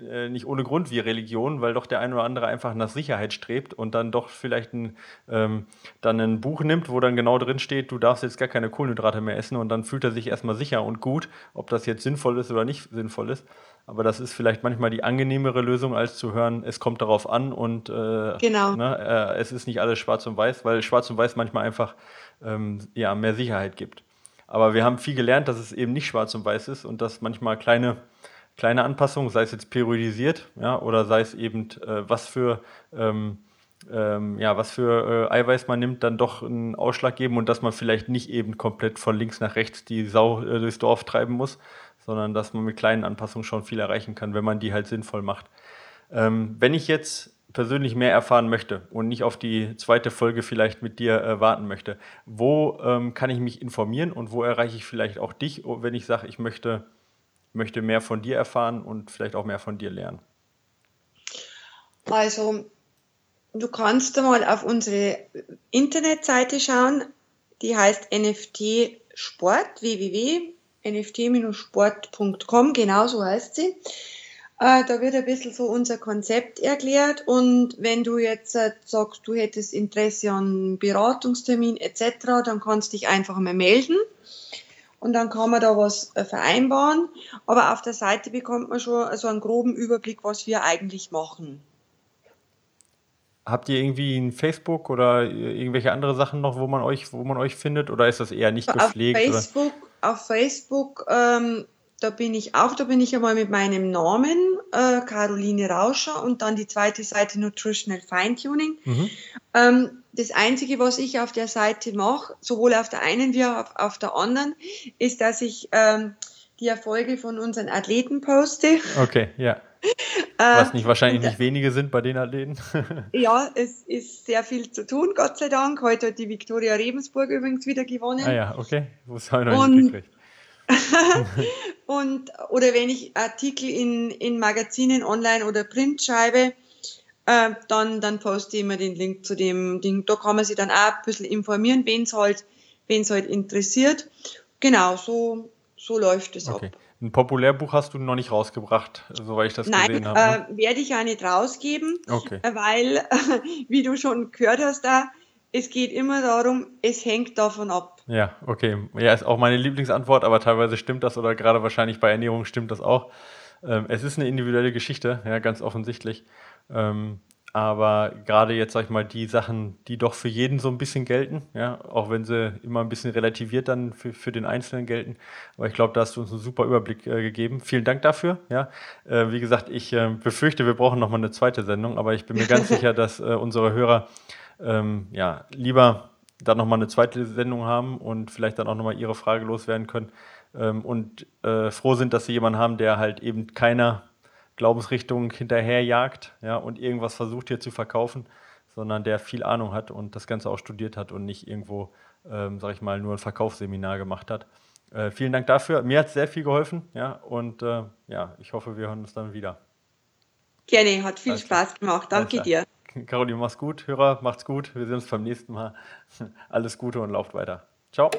äh, nicht ohne Grund wie Religion, weil doch der eine oder andere einfach nach Sicherheit strebt und dann doch vielleicht ein, ähm, dann ein Buch nimmt, wo dann genau drin steht, du darfst jetzt gar keine Kohlenhydrate mehr essen und dann fühlt er sich erstmal sicher und gut, ob das jetzt sinnvoll ist oder nicht sinnvoll ist. Aber das ist vielleicht manchmal die angenehmere Lösung, als zu hören, es kommt darauf an und äh, Genau. ne, äh, es ist nicht alles schwarz und weiß, weil schwarz und weiß manchmal einfach ähm, ja, mehr Sicherheit gibt. Aber wir haben viel gelernt, dass es eben nicht schwarz und weiß ist und dass manchmal kleine, kleine Anpassungen, sei es jetzt periodisiert ja, oder sei es eben, äh, was für, ähm, ähm, ja, was für äh, Eiweiß man nimmt, dann doch einen Ausschlag geben und dass man vielleicht nicht eben komplett von links nach rechts die Sau äh, durchs Dorf treiben muss, sondern dass man mit kleinen Anpassungen schon viel erreichen kann, wenn man die halt sinnvoll macht. Ähm, wenn ich jetzt persönlich mehr erfahren möchte und nicht auf die zweite Folge vielleicht mit dir äh, warten möchte, wo ähm, kann ich mich informieren und wo erreiche ich vielleicht auch dich, wenn ich sage, ich möchte, möchte mehr von dir erfahren und vielleicht auch mehr von dir lernen? Also, du kannst mal auf unsere Internetseite schauen, die heißt NFT Sport, www.nft-sport.com, genau so heißt sie. Äh, da wird ein bisschen so unser Konzept erklärt und wenn du jetzt äh, sagst, du hättest Interesse an Beratungstermin etc., dann kannst du dich einfach mal melden und dann kann man da was äh, vereinbaren. Aber auf der Seite bekommt man schon so einen groben Überblick, was wir eigentlich machen. Habt ihr irgendwie ein Facebook oder irgendwelche andere Sachen noch, wo man euch, wo man euch findet, oder ist das eher nicht gepflegt? Auf Facebook, auf Facebook ähm, da bin ich auch, da bin ich einmal mit meinem Namen, äh, Caroline Rauscher, und dann die zweite Seite Nutritional Feintuning. Mhm. Ähm, das Einzige, was ich auf der Seite mache, sowohl auf der einen wie auch auf, auf der anderen, ist, dass ich ähm, die Erfolge von unseren Athleten poste. Okay, ja. Was nicht wahrscheinlich nicht wenige sind bei den Athleten. ja, es ist sehr viel zu tun, Gott sei Dank. Heute hat die Viktoria Rebensburg übrigens wieder gewonnen. Ah ja, okay. Das habe ich noch nicht gekriegt. und, oder wenn ich Artikel in, in Magazinen online oder Printscheibe, äh, dann, dann poste ich immer den Link zu dem Ding. Da kann man sich dann auch ein bisschen informieren, wen es halt, wen's halt interessiert. Genau, so, so läuft es okay. ab. Ein Populärbuch hast du noch nicht rausgebracht, soweit ich das Nein, gesehen habe. Nein, äh, werde ich auch nicht rausgeben, okay. weil, wie du schon gehört hast, da, es geht immer darum, es hängt davon ab. Ja, okay. Ja, ist auch meine Lieblingsantwort, aber teilweise stimmt das oder gerade wahrscheinlich bei Ernährung stimmt das auch. Ähm, es ist eine individuelle Geschichte, ja, ganz offensichtlich. Ähm, aber gerade jetzt, sag ich mal, die Sachen, die doch für jeden so ein bisschen gelten, ja, auch wenn sie immer ein bisschen relativiert dann für, für den Einzelnen gelten. Aber ich glaube, da hast du uns einen super Überblick äh, gegeben. Vielen Dank dafür. Ja. Äh, wie gesagt, ich äh, befürchte, wir brauchen nochmal eine zweite Sendung, aber ich bin mir ganz sicher, dass äh, unsere Hörer ähm, ja, lieber dann nochmal eine zweite Sendung haben und vielleicht dann auch nochmal ihre Frage loswerden können ähm, und äh, froh sind, dass sie jemanden haben, der halt eben keiner Glaubensrichtung hinterherjagt ja, und irgendwas versucht hier zu verkaufen, sondern der viel Ahnung hat und das Ganze auch studiert hat und nicht irgendwo, ähm, sag ich mal, nur ein Verkaufsseminar gemacht hat. Äh, vielen Dank dafür. Mir hat es sehr viel geholfen, ja, und äh, ja, ich hoffe, wir hören uns dann wieder. Gerne, hat viel Alles Spaß gemacht. Danke dir. Caroline, mach's gut. Hörer, macht's gut. Wir sehen uns beim nächsten Mal. Alles Gute und lauft weiter. Ciao.